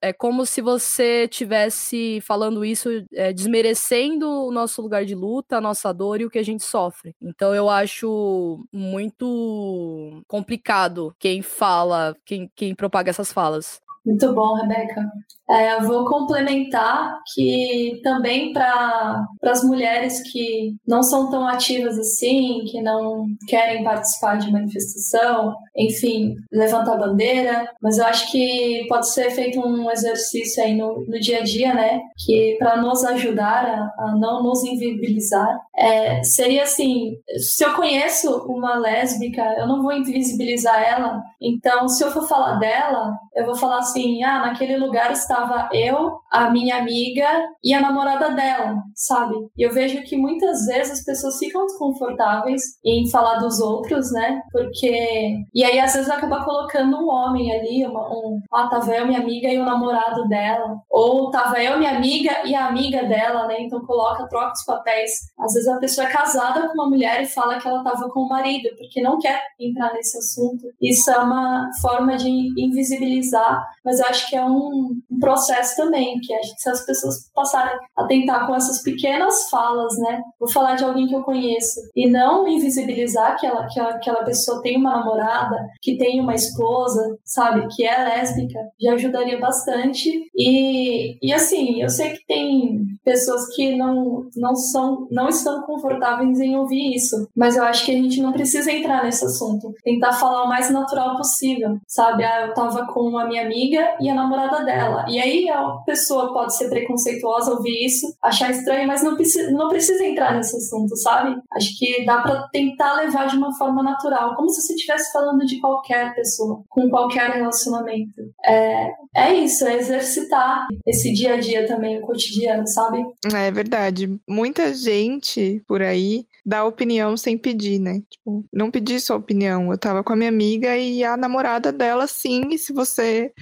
é como se você tivesse falando isso, é, desmerecendo o nosso lugar de luta, a nossa dor e o que a gente sofre. Então eu acho muito complicado quem fala, quem, quem propaga essas falas. Muito bom, Rebeca. É, vou complementar que também para as mulheres que não são tão ativas assim, que não querem participar de manifestação, enfim, levantar bandeira, mas eu acho que pode ser feito um exercício aí no, no dia a dia, né? Que para nos ajudar a, a, não nos invisibilizar, é, seria assim: se eu conheço uma lésbica, eu não vou invisibilizar ela, então se eu for falar dela, eu vou falar assim: ah, naquele lugar estava eu, a minha amiga e a namorada dela, sabe? E eu vejo que muitas vezes as pessoas ficam desconfortáveis em falar dos outros, né? Porque. E aí, às vezes, acaba colocando um homem ali, uma, um. Ah, tava eu, minha amiga e o namorado dela. Ou tava eu, minha amiga e a amiga dela, né? Então coloca, troca os papéis. Às vezes a pessoa é casada com uma mulher e fala que ela tava com o marido, porque não quer entrar nesse assunto. Isso é uma forma de invisibilizar, mas eu acho que é um, um processo também, que acho que se as pessoas passarem a tentar com essas pequenas falas, né? Vou falar de alguém que eu conheço e não invisibilizar que, ela, que aquela pessoa tem uma namorada, que tem uma esposa, sabe, que é lésbica, já ajudaria bastante. E, e assim, eu sei que tem pessoas que não, não são, não estão confortáveis em ouvir isso, mas eu acho que a gente não precisa entrar nesse assunto. Tentar falar o mais natural possível, sabe? Ah, eu tava com a minha amiga e a namorada dela. E aí a pessoa pode ser preconceituosa ouvir isso, achar estranho, mas não precisa, não precisa entrar nesse assunto, sabe? Acho que dá para tentar levar de uma forma natural, como se você estivesse falando de qualquer pessoa, com qualquer relacionamento. É, é isso, é exercitar esse dia a dia também, o cotidiano, sabe? É verdade. Muita gente por aí dá opinião sem pedir, né? Tipo, não pedi sua opinião. Eu tava com a minha amiga e a namorada dela, sim, e se você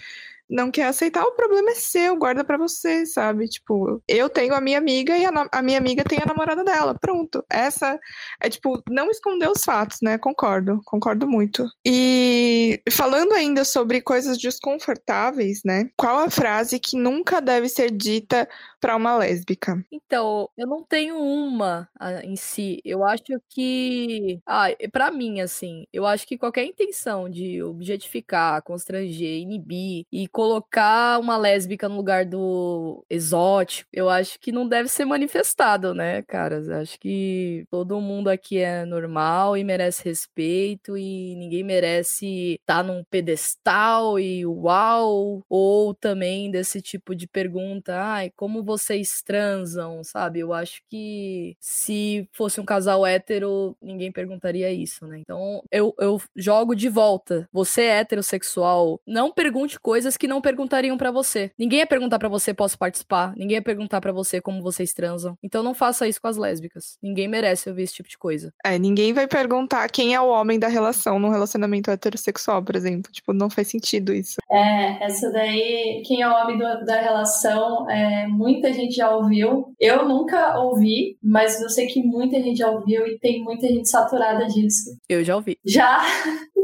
não quer aceitar, o problema é seu, guarda para você, sabe? Tipo, eu tenho a minha amiga e a, a, minha amiga tem a namorada dela. Pronto. Essa é tipo, não esconder os fatos, né? Concordo, concordo muito. E falando ainda sobre coisas desconfortáveis, né? Qual a frase que nunca deve ser dita para uma lésbica? Então, eu não tenho uma em si. Eu acho que, ah, para mim assim, eu acho que qualquer intenção de objetificar, constranger, inibir e colocar uma lésbica no lugar do exótico, eu acho que não deve ser manifestado, né, cara? Acho que todo mundo aqui é normal e merece respeito e ninguém merece estar tá num pedestal e uau, ou também desse tipo de pergunta, ai, como vocês transam, sabe? Eu acho que se fosse um casal hétero, ninguém perguntaria isso, né? Então, eu, eu jogo de volta. Você é heterossexual, não pergunte coisas que que não perguntariam para você. Ninguém ia perguntar para você posso participar, ninguém ia perguntar para você como vocês transam. Então não faça isso com as lésbicas. Ninguém merece ouvir esse tipo de coisa. É, ninguém vai perguntar quem é o homem da relação num relacionamento heterossexual, por exemplo. Tipo, não faz sentido isso. É, essa daí, quem é o homem do, da relação, é, muita gente já ouviu. Eu nunca ouvi, mas eu sei que muita gente já ouviu e tem muita gente saturada disso. Eu já ouvi. Já? <laughs>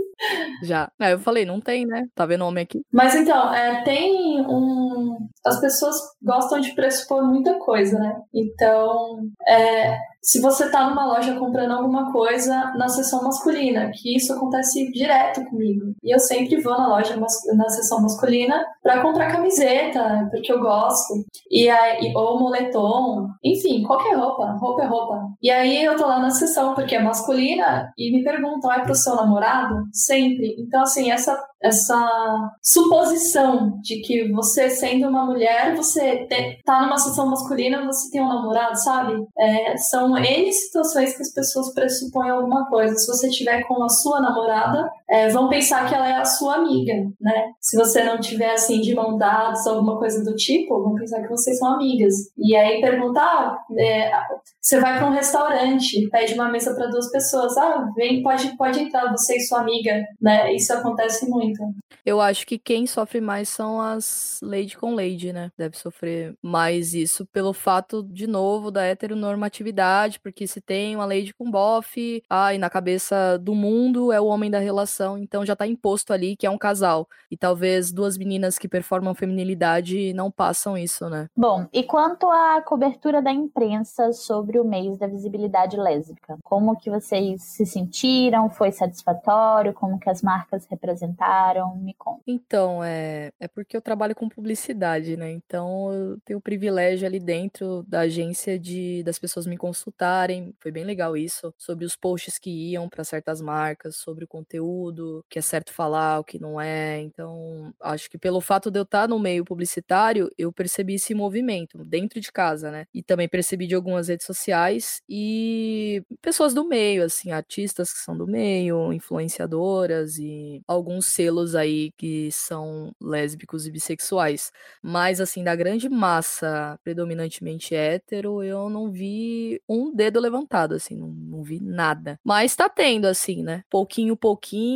Já. É, eu falei, não tem, né? Tá vendo homem aqui? Mas então, é, tem um. As pessoas gostam de pressupor muita coisa, né? Então, é, se você tá numa loja comprando alguma coisa na seção masculina, que isso acontece direto comigo. E eu sempre vou na loja na seção masculina para comprar camiseta, porque eu gosto. E aí, ou moletom, enfim, qualquer roupa, roupa é roupa. E aí eu tô lá na seção porque é masculina e me perguntam, é pro seu namorado? Sempre. Então, assim, essa essa suposição de que você sendo uma mulher, você te, tá numa situação masculina, você tem um namorado, sabe? É, são N situações que as pessoas pressupõem alguma coisa. Se você tiver com a sua namorada, é, vão pensar que ela é a sua amiga, né? Se você não tiver assim de mão dadas, alguma coisa do tipo, vão pensar que vocês são amigas. E aí perguntar, ah, é, você vai para um restaurante, pede uma mesa para duas pessoas, ah, vem, pode, pode entrar você e sua amiga, né? Isso acontece muito. Eu acho que quem sofre mais são as lady com lady, né? Deve sofrer mais isso pelo fato, de novo, da heteronormatividade, porque se tem uma lady com bofe, ai, na cabeça do mundo é o homem da relação, então já tá imposto ali que é um casal. E talvez duas meninas que performam feminilidade não passam isso, né? Bom, e quanto à cobertura da imprensa sobre o mês da visibilidade lésbica. Como que vocês se sentiram? Foi satisfatório? Como que as marcas representaram? Me conta. Então, é, é porque eu trabalho com publicidade, né? Então, eu tenho o privilégio ali dentro da agência de das pessoas me consultarem. Foi bem legal isso, sobre os posts que iam para certas marcas, sobre o conteúdo, que é certo falar, o que não é. Então, acho que pelo fato de eu estar no meio publicitário, eu percebi esse movimento dentro de casa, né? E também percebi de algumas redes sociais e pessoas do meio, assim, artistas que são do meio, influenciadoras e alguns selos aí que são lésbicos e bissexuais. Mas, assim, da grande massa predominantemente hétero, eu não vi um dedo levantado, assim, não, não vi nada. Mas tá tendo, assim, né? Pouquinho, pouquinho,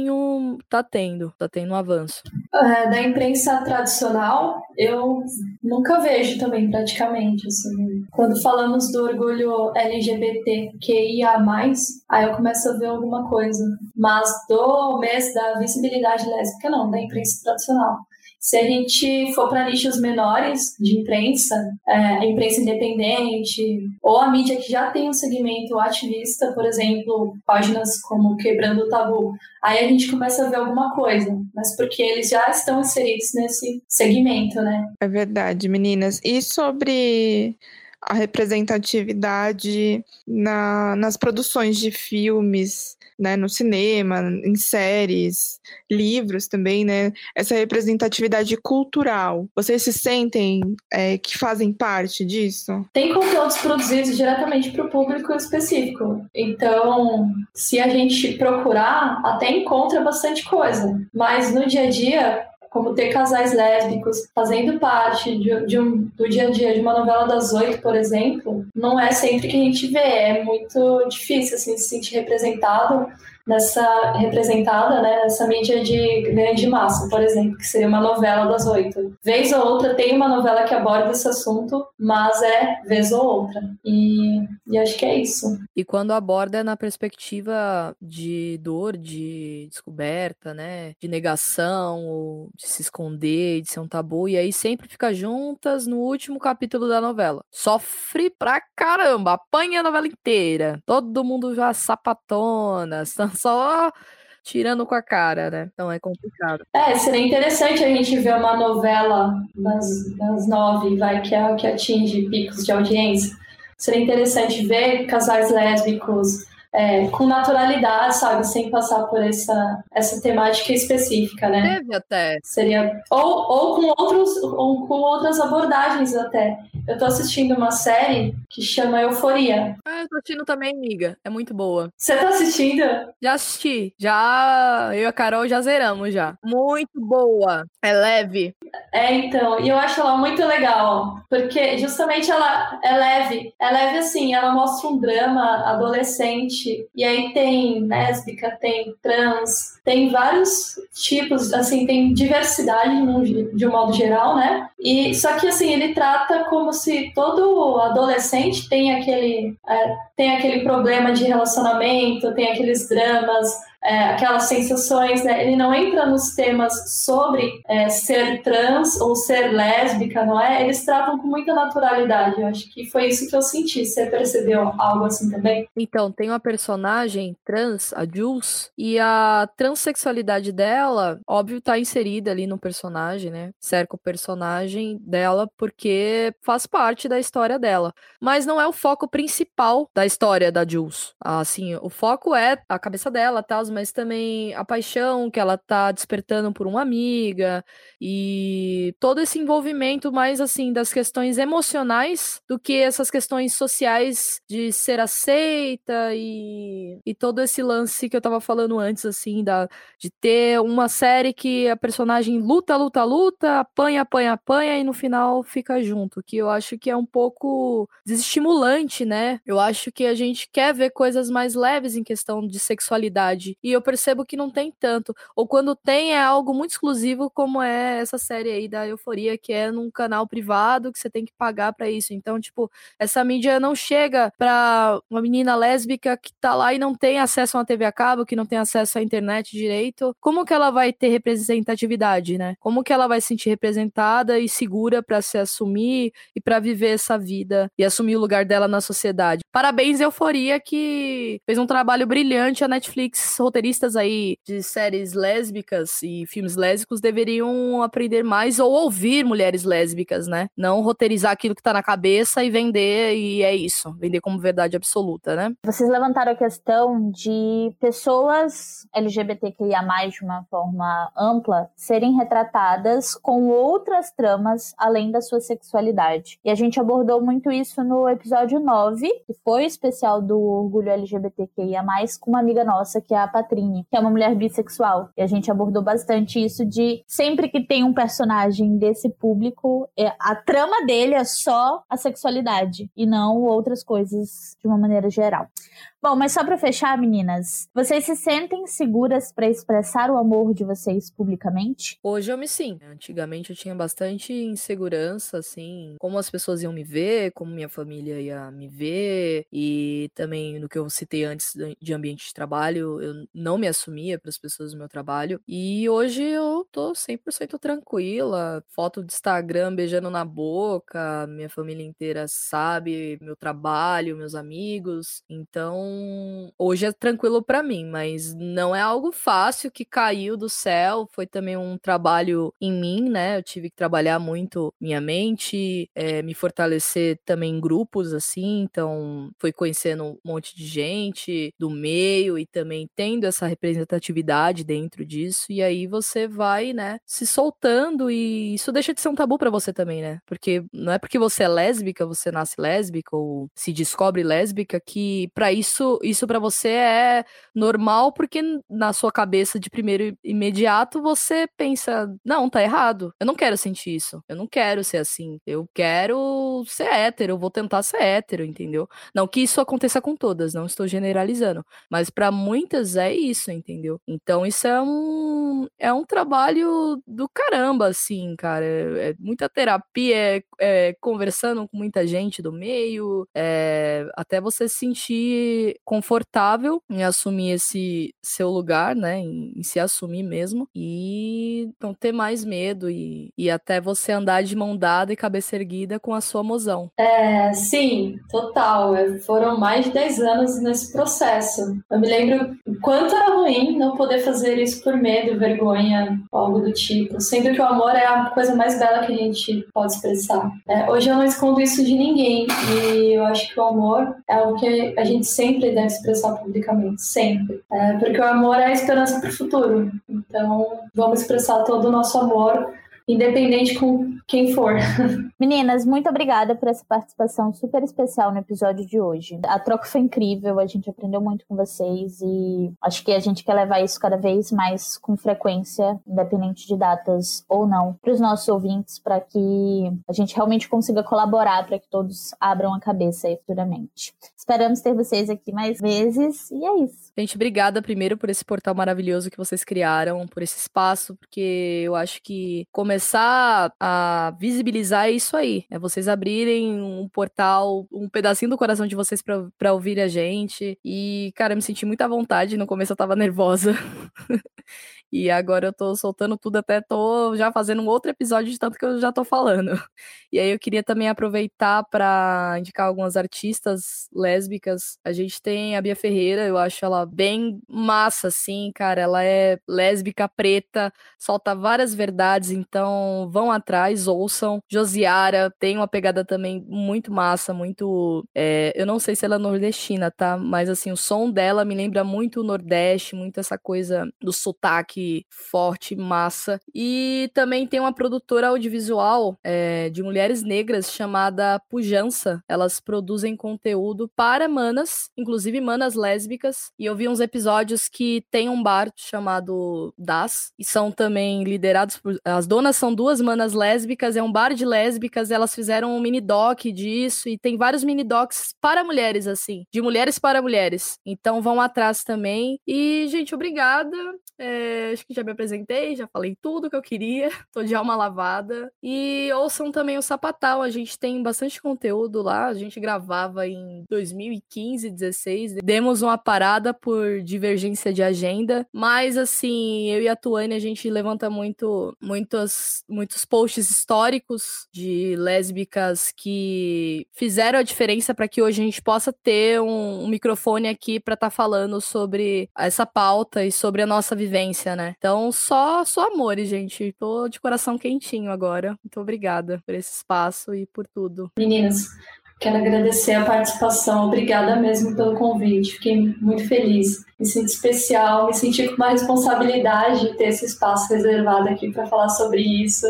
tá tendo, tá tendo um avanço. É, da imprensa tradicional, eu nunca vejo também, praticamente, assim. Quando falamos do orgulho LGBTQIA+, aí eu começo a ver alguma coisa. Mas do mês da visibilidade lésbica, não, da imprensa tradicional. Se a gente for para nichos menores de imprensa, é, a imprensa independente, ou a mídia que já tem um segmento ativista, por exemplo, páginas como Quebrando o Tabu, aí a gente começa a ver alguma coisa, mas porque eles já estão inseridos nesse segmento, né? É verdade, meninas. E sobre a representatividade na, nas produções de filmes, né, no cinema, em séries, livros também, né? Essa representatividade cultural. Vocês se sentem é, que fazem parte disso? Tem conteúdos produzidos diretamente para o público específico. Então, se a gente procurar, até encontra bastante coisa. Mas no dia a dia, como ter casais lésbicos fazendo parte de, de um, do dia a dia de uma novela das oito, por exemplo, não é sempre que a gente vê. É muito difícil assim, se sentir representado nessa representada, né, nessa mídia de grande massa, por exemplo, que seria uma novela das oito. Vez ou outra tem uma novela que aborda esse assunto, mas é vez ou outra. E, e acho que é isso. E quando aborda na perspectiva de dor, de descoberta, né, de negação, de se esconder, de ser um tabu, e aí sempre fica juntas no último capítulo da novela. Sofre pra caramba, apanha a novela inteira. Todo mundo já sapatona, <laughs> só tirando com a cara, né? Então é complicado. É, seria interessante a gente ver uma novela das nove, vai, que é que atinge picos de audiência. Seria interessante ver casais lésbicos é, com naturalidade, sabe? Sem passar por essa, essa temática específica, né? Teve até. Seria. Ou, ou, com outros, ou com outras abordagens até. Eu tô assistindo uma série que chama Euforia. Ah, eu tô assistindo também, amiga. É muito boa. Você tá assistindo? Já assisti. Já. Eu e a Carol já zeramos já. Muito boa. É leve. É, então. E eu acho ela muito legal. Porque justamente ela é leve. É leve assim, ela mostra um drama adolescente. E aí tem lésbica, tem trans, tem vários tipos, assim, tem diversidade de um modo geral, né? E só que assim, ele trata como se todo adolescente tem aquele, é, tem aquele problema de relacionamento, tem aqueles dramas, é, aquelas sensações, né? Ele não entra nos temas sobre é, ser trans ou ser lésbica, não é? Eles tratam com muita naturalidade. Eu acho que foi isso que eu senti. Você percebeu algo assim também? Então, tem uma personagem trans, a Jules, e a transexualidade dela, óbvio, tá inserida ali no personagem, né? Cerca o personagem dela porque faz parte da história dela. Mas não é o foco principal da história da Jules. Assim, o foco é a cabeça dela, tal, mas também a paixão que ela tá despertando por uma amiga e todo esse envolvimento mais assim das questões emocionais do que essas questões sociais de ser aceita e, e todo esse lance que eu tava falando antes assim da de ter uma série que a personagem luta, luta, luta, apanha, apanha, apanha e no final fica junto, que eu acho que é um pouco desestimulante, né? Eu acho que a gente quer ver coisas mais leves em questão de sexualidade e eu percebo que não tem tanto. Ou quando tem, é algo muito exclusivo, como é essa série aí da Euforia, que é num canal privado que você tem que pagar para isso. Então, tipo, essa mídia não chega pra uma menina lésbica que tá lá e não tem acesso a uma TV a cabo, que não tem acesso à internet direito. Como que ela vai ter representatividade, né? Como que ela vai se sentir representada e segura para se assumir e para viver essa vida e assumir o lugar dela na sociedade? Parabéns, Euforia, que fez um trabalho brilhante. A Netflix roteiristas aí de séries lésbicas e filmes lésbicos deveriam aprender mais ou ouvir mulheres lésbicas, né? Não roteirizar aquilo que tá na cabeça e vender e é isso, vender como verdade absoluta, né? Vocês levantaram a questão de pessoas LGBTQIA+, de uma forma ampla, serem retratadas com outras tramas além da sua sexualidade. E a gente abordou muito isso no episódio 9, que foi o especial do orgulho LGBTQIA+, com uma amiga nossa, que é a Patrine, que é uma mulher bissexual. E a gente abordou bastante isso de sempre que tem um personagem desse público, é, a trama dele é só a sexualidade e não outras coisas de uma maneira geral. Bom, mas só para fechar, meninas, vocês se sentem seguras para expressar o amor de vocês publicamente? Hoje eu me sim. Antigamente eu tinha bastante insegurança, assim, como as pessoas iam me ver, como minha família ia me ver, e também no que eu citei antes de ambiente de trabalho, eu não me assumia para as pessoas do meu trabalho. E hoje eu tô 100% tranquila. Foto de Instagram beijando na boca, minha família inteira sabe meu trabalho, meus amigos. Então, hoje é tranquilo para mim, mas não é algo fácil que caiu do céu. Foi também um trabalho em mim, né? Eu tive que trabalhar muito minha mente, é, me fortalecer também em grupos, assim. Então, foi conhecendo um monte de gente do meio e também tendo essa representatividade dentro disso. E aí você vai, né, se soltando e isso deixa de ser um tabu para você também, né? Porque não é porque você é lésbica, você nasce lésbica ou se descobre lésbica que para isso isso, isso para você é normal porque na sua cabeça de primeiro imediato você pensa, não, tá errado. Eu não quero sentir isso. Eu não quero ser assim. Eu quero ser hétero, eu vou tentar ser hétero, entendeu? Não que isso aconteça com todas, não estou generalizando, mas para muitas é isso, entendeu? Então isso é um é um trabalho do caramba assim, cara. É, é muita terapia, é, é, conversando com muita gente do meio, é, até você sentir confortável em assumir esse seu lugar, né? Em, em se assumir mesmo. E não ter mais medo e, e até você andar de mão dada e cabeça erguida com a sua mozão. É, sim, total. É, foram mais de 10 anos nesse processo. Eu me lembro o quanto era ruim não poder fazer isso por medo, vergonha, algo do tipo. Sendo que o amor é a coisa mais bela que a gente pode expressar. É, hoje eu não escondo isso de ninguém. E eu acho que o amor é algo que a gente sempre sempre deve expressar publicamente, sempre. É, porque o amor é a esperança para o futuro. Então, vamos expressar todo o nosso amor independente com quem for. Meninas, muito obrigada por essa participação super especial no episódio de hoje. A troca foi incrível, a gente aprendeu muito com vocês e acho que a gente quer levar isso cada vez mais com frequência, independente de datas ou não, para os nossos ouvintes, para que a gente realmente consiga colaborar para que todos abram a cabeça aí futuramente. Esperamos ter vocês aqui mais vezes e é isso. Gente, obrigada primeiro por esse portal maravilhoso que vocês criaram, por esse espaço, porque eu acho que começar a visibilizar isso aí. É vocês abrirem um portal, um pedacinho do coração de vocês para ouvir a gente. E, cara, eu me senti muito à vontade. No começo eu tava nervosa. <laughs> E agora eu tô soltando tudo, até tô já fazendo um outro episódio de tanto que eu já tô falando. <laughs> E aí eu queria também aproveitar para indicar algumas artistas lésbicas. A gente tem a Bia Ferreira, eu acho ela bem massa, assim, cara. Ela é lésbica preta, solta várias verdades, então vão atrás, ouçam. Josiara tem uma pegada também muito massa, muito. É, eu não sei se ela é nordestina, tá? Mas assim, o som dela me lembra muito o Nordeste, muito essa coisa do sotaque forte, massa. E também tem uma produtora audiovisual é, de mulheres negras chamada Pujança. Elas produzem conteúdo para manas, inclusive manas lésbicas. E eu vi uns episódios que tem um bar chamado Das, e são também liderados por. As donas são duas manas lésbicas, é um bar de lésbicas. Elas fizeram um mini doc disso, e tem vários mini docs para mulheres, assim, de mulheres para mulheres. Então vão atrás também. E, gente, obrigada. É, acho que já me apresentei, já falei tudo que eu queria. <laughs> Tô de alma lavada. E ouçam também o Sapatal. A gente tem bastante conteúdo lá. A gente gravava em 2015, 16. Demos uma parada por divergência de agenda. Mas, assim, eu e a Tuane, a gente levanta muito, muitos, muitos posts históricos de lésbicas que fizeram a diferença para que hoje a gente possa ter um, um microfone aqui para estar tá falando sobre essa pauta e sobre a nossa vivência, né? Então, só, só amores, gente. Tô de coração quentinho agora. Muito obrigada por esse espaço e por tudo. Meninas, Quero agradecer a participação, obrigada mesmo pelo convite, fiquei muito feliz, me sinto especial, me senti com uma responsabilidade de ter esse espaço reservado aqui para falar sobre isso.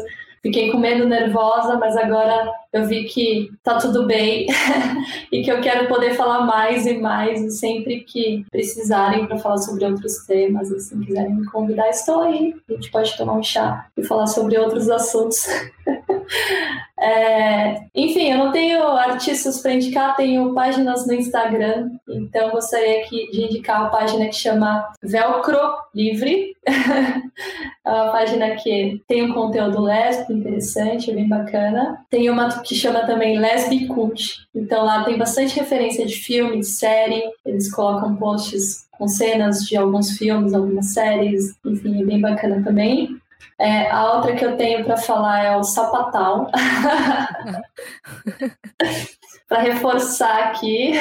Fiquei com medo, nervosa, mas agora eu vi que tá tudo bem <laughs> e que eu quero poder falar mais e mais e sempre que precisarem para falar sobre outros temas, se quiserem me convidar, estou aí. A gente pode tomar um chá e falar sobre outros assuntos. <laughs> É, enfim, eu não tenho artistas para indicar, tenho páginas no Instagram, então gostaria aqui de indicar uma página que chama Velcro Livre. <laughs> é uma página que tem um conteúdo lésbico interessante, bem bacana. Tem uma que chama também Lesbi Cult, então lá tem bastante referência de filme, de série, eles colocam posts com cenas de alguns filmes, algumas séries, enfim, é bem bacana também. É, a outra que eu tenho para falar é o sapatal. <laughs> para reforçar aqui.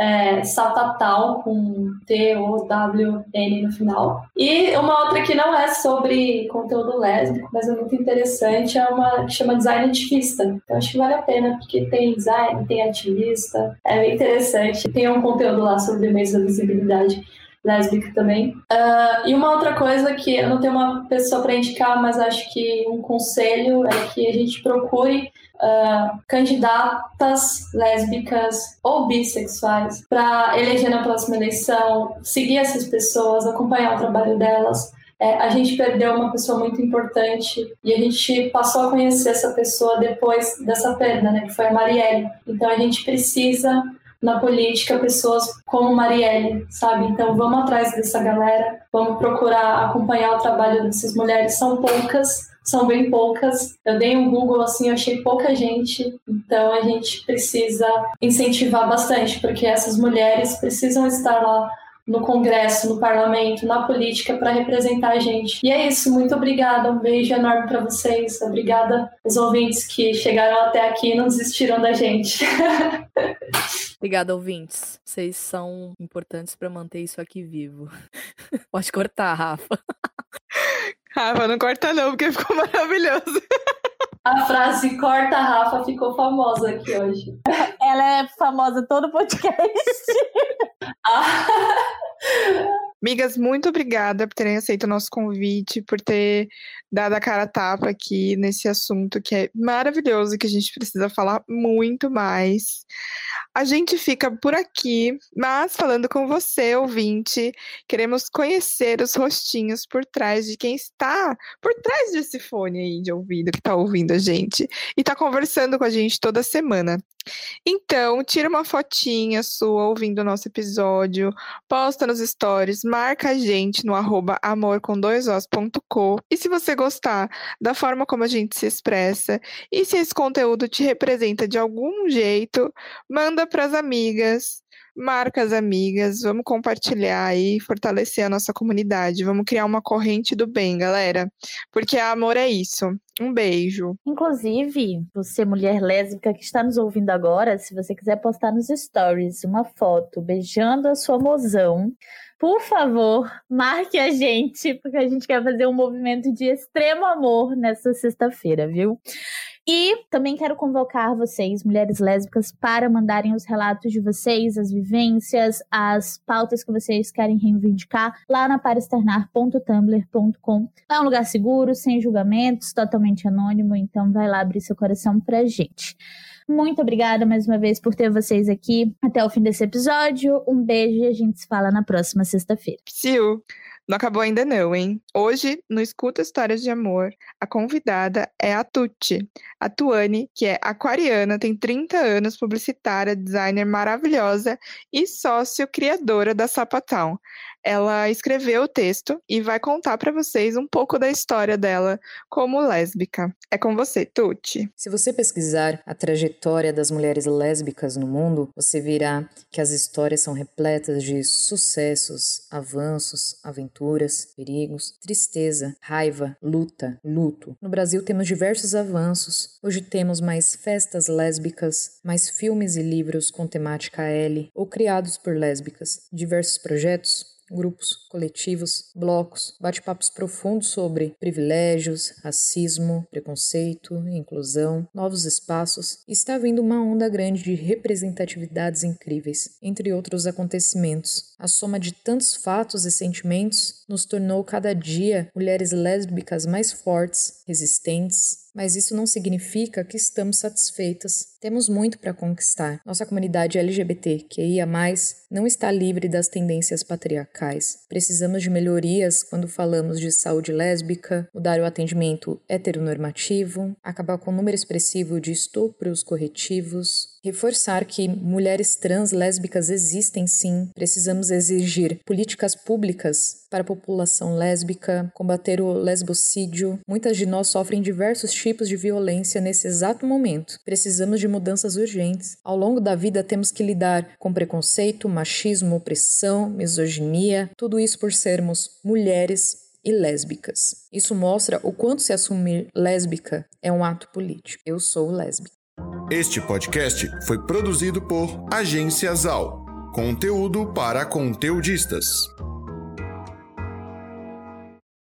é, sapatal com T-O-W-N no final. E uma outra que não é sobre conteúdo lésbico, mas é muito interessante, é uma que chama Design Ativista. Então acho que vale a pena, porque tem design, tem ativista, é bem interessante. Tem um conteúdo lá sobre meios da visibilidade lésbica também. Uh, e uma outra coisa que eu não tenho uma pessoa para indicar, mas acho que um conselho é que a gente procure uh, candidatas lésbicas ou bissexuais para eleger na próxima eleição, seguir essas pessoas, acompanhar o trabalho delas. É, a gente perdeu uma pessoa muito importante e a gente passou a conhecer essa pessoa depois dessa perda, né, que foi a Marielle. Então a gente precisa na política pessoas como Marielle, sabe? Então vamos atrás dessa galera, vamos procurar acompanhar o trabalho dessas mulheres. São poucas, são bem poucas. Eu dei um Google assim, achei pouca gente. Então a gente precisa incentivar bastante, porque essas mulheres precisam estar lá no Congresso, no Parlamento, na política para representar a gente. E é isso, muito obrigada, um beijo enorme para vocês, obrigada aos ouvintes que chegaram até aqui e não desistiram da gente. <laughs> Obrigada, ouvintes. Vocês são importantes para manter isso aqui vivo. <laughs> Pode cortar, Rafa. Rafa, não corta não, porque ficou maravilhoso. <laughs> A frase corta Rafa ficou famosa aqui hoje. Ela é famosa todo podcast. <laughs> ah. Migas, muito obrigada por terem aceito o nosso convite, por ter dado a cara a tapa aqui nesse assunto que é maravilhoso, que a gente precisa falar muito mais. A gente fica por aqui, mas falando com você, ouvinte, queremos conhecer os rostinhos por trás de quem está por trás desse fone aí de ouvido que está ouvindo a gente e está conversando com a gente toda semana. Então, tira uma fotinha sua ouvindo o nosso episódio, posta nos stories, marca a gente no arroba amorcom2os.co. E se você gostar da forma como a gente se expressa e se esse conteúdo te representa de algum jeito, manda para as amigas, marca as amigas, vamos compartilhar e fortalecer a nossa comunidade. Vamos criar uma corrente do bem, galera. Porque amor é isso. Um beijo. Inclusive, você, mulher lésbica que está nos ouvindo agora, se você quiser postar nos stories uma foto beijando a sua mozão, por favor, marque a gente, porque a gente quer fazer um movimento de extremo amor nessa sexta-feira, viu? E também quero convocar vocês, mulheres lésbicas, para mandarem os relatos de vocês, as vivências, as pautas que vocês querem reivindicar lá na paraexternar.tumblr.com. É um lugar seguro, sem julgamentos, totalmente anônimo, então vai lá abrir seu coração pra gente. Muito obrigada mais uma vez por ter vocês aqui até o fim desse episódio. Um beijo e a gente se fala na próxima sexta-feira. Sil. Não acabou ainda não, hein? Hoje, no Escuta Histórias de Amor, a convidada é a Tuti. A Tuane, que é aquariana, tem 30 anos, publicitária, designer maravilhosa e sócio criadora da Sapatown. Ela escreveu o texto e vai contar para vocês um pouco da história dela como lésbica. É com você, Tuti. Se você pesquisar a trajetória das mulheres lésbicas no mundo, você verá que as histórias são repletas de sucessos, avanços, aventuras, perigos, tristeza, raiva, luta, luto. No Brasil temos diversos avanços. Hoje temos mais festas lésbicas, mais filmes e livros com temática L ou criados por lésbicas, diversos projetos grupos, coletivos, blocos, bate-papos profundos sobre privilégios, racismo, preconceito, inclusão, novos espaços. Está vindo uma onda grande de representatividades incríveis, entre outros acontecimentos. A soma de tantos fatos e sentimentos nos tornou cada dia mulheres lésbicas mais fortes, resistentes, mas isso não significa que estamos satisfeitas. Temos muito para conquistar. Nossa comunidade LGBT, que mais, não está livre das tendências patriarcais. Precisamos de melhorias quando falamos de saúde lésbica, mudar o atendimento heteronormativo, acabar com o número expressivo de estupros corretivos, Reforçar que mulheres trans lésbicas existem sim. Precisamos exigir políticas públicas para a população lésbica, combater o lesbocídio. Muitas de nós sofrem diversos tipos de violência nesse exato momento. Precisamos de mudanças urgentes. Ao longo da vida temos que lidar com preconceito, machismo, opressão, misoginia, tudo isso por sermos mulheres e lésbicas. Isso mostra o quanto se assumir lésbica é um ato político. Eu sou lésbica. Este podcast foi produzido por Agência Zal. Conteúdo para conteudistas.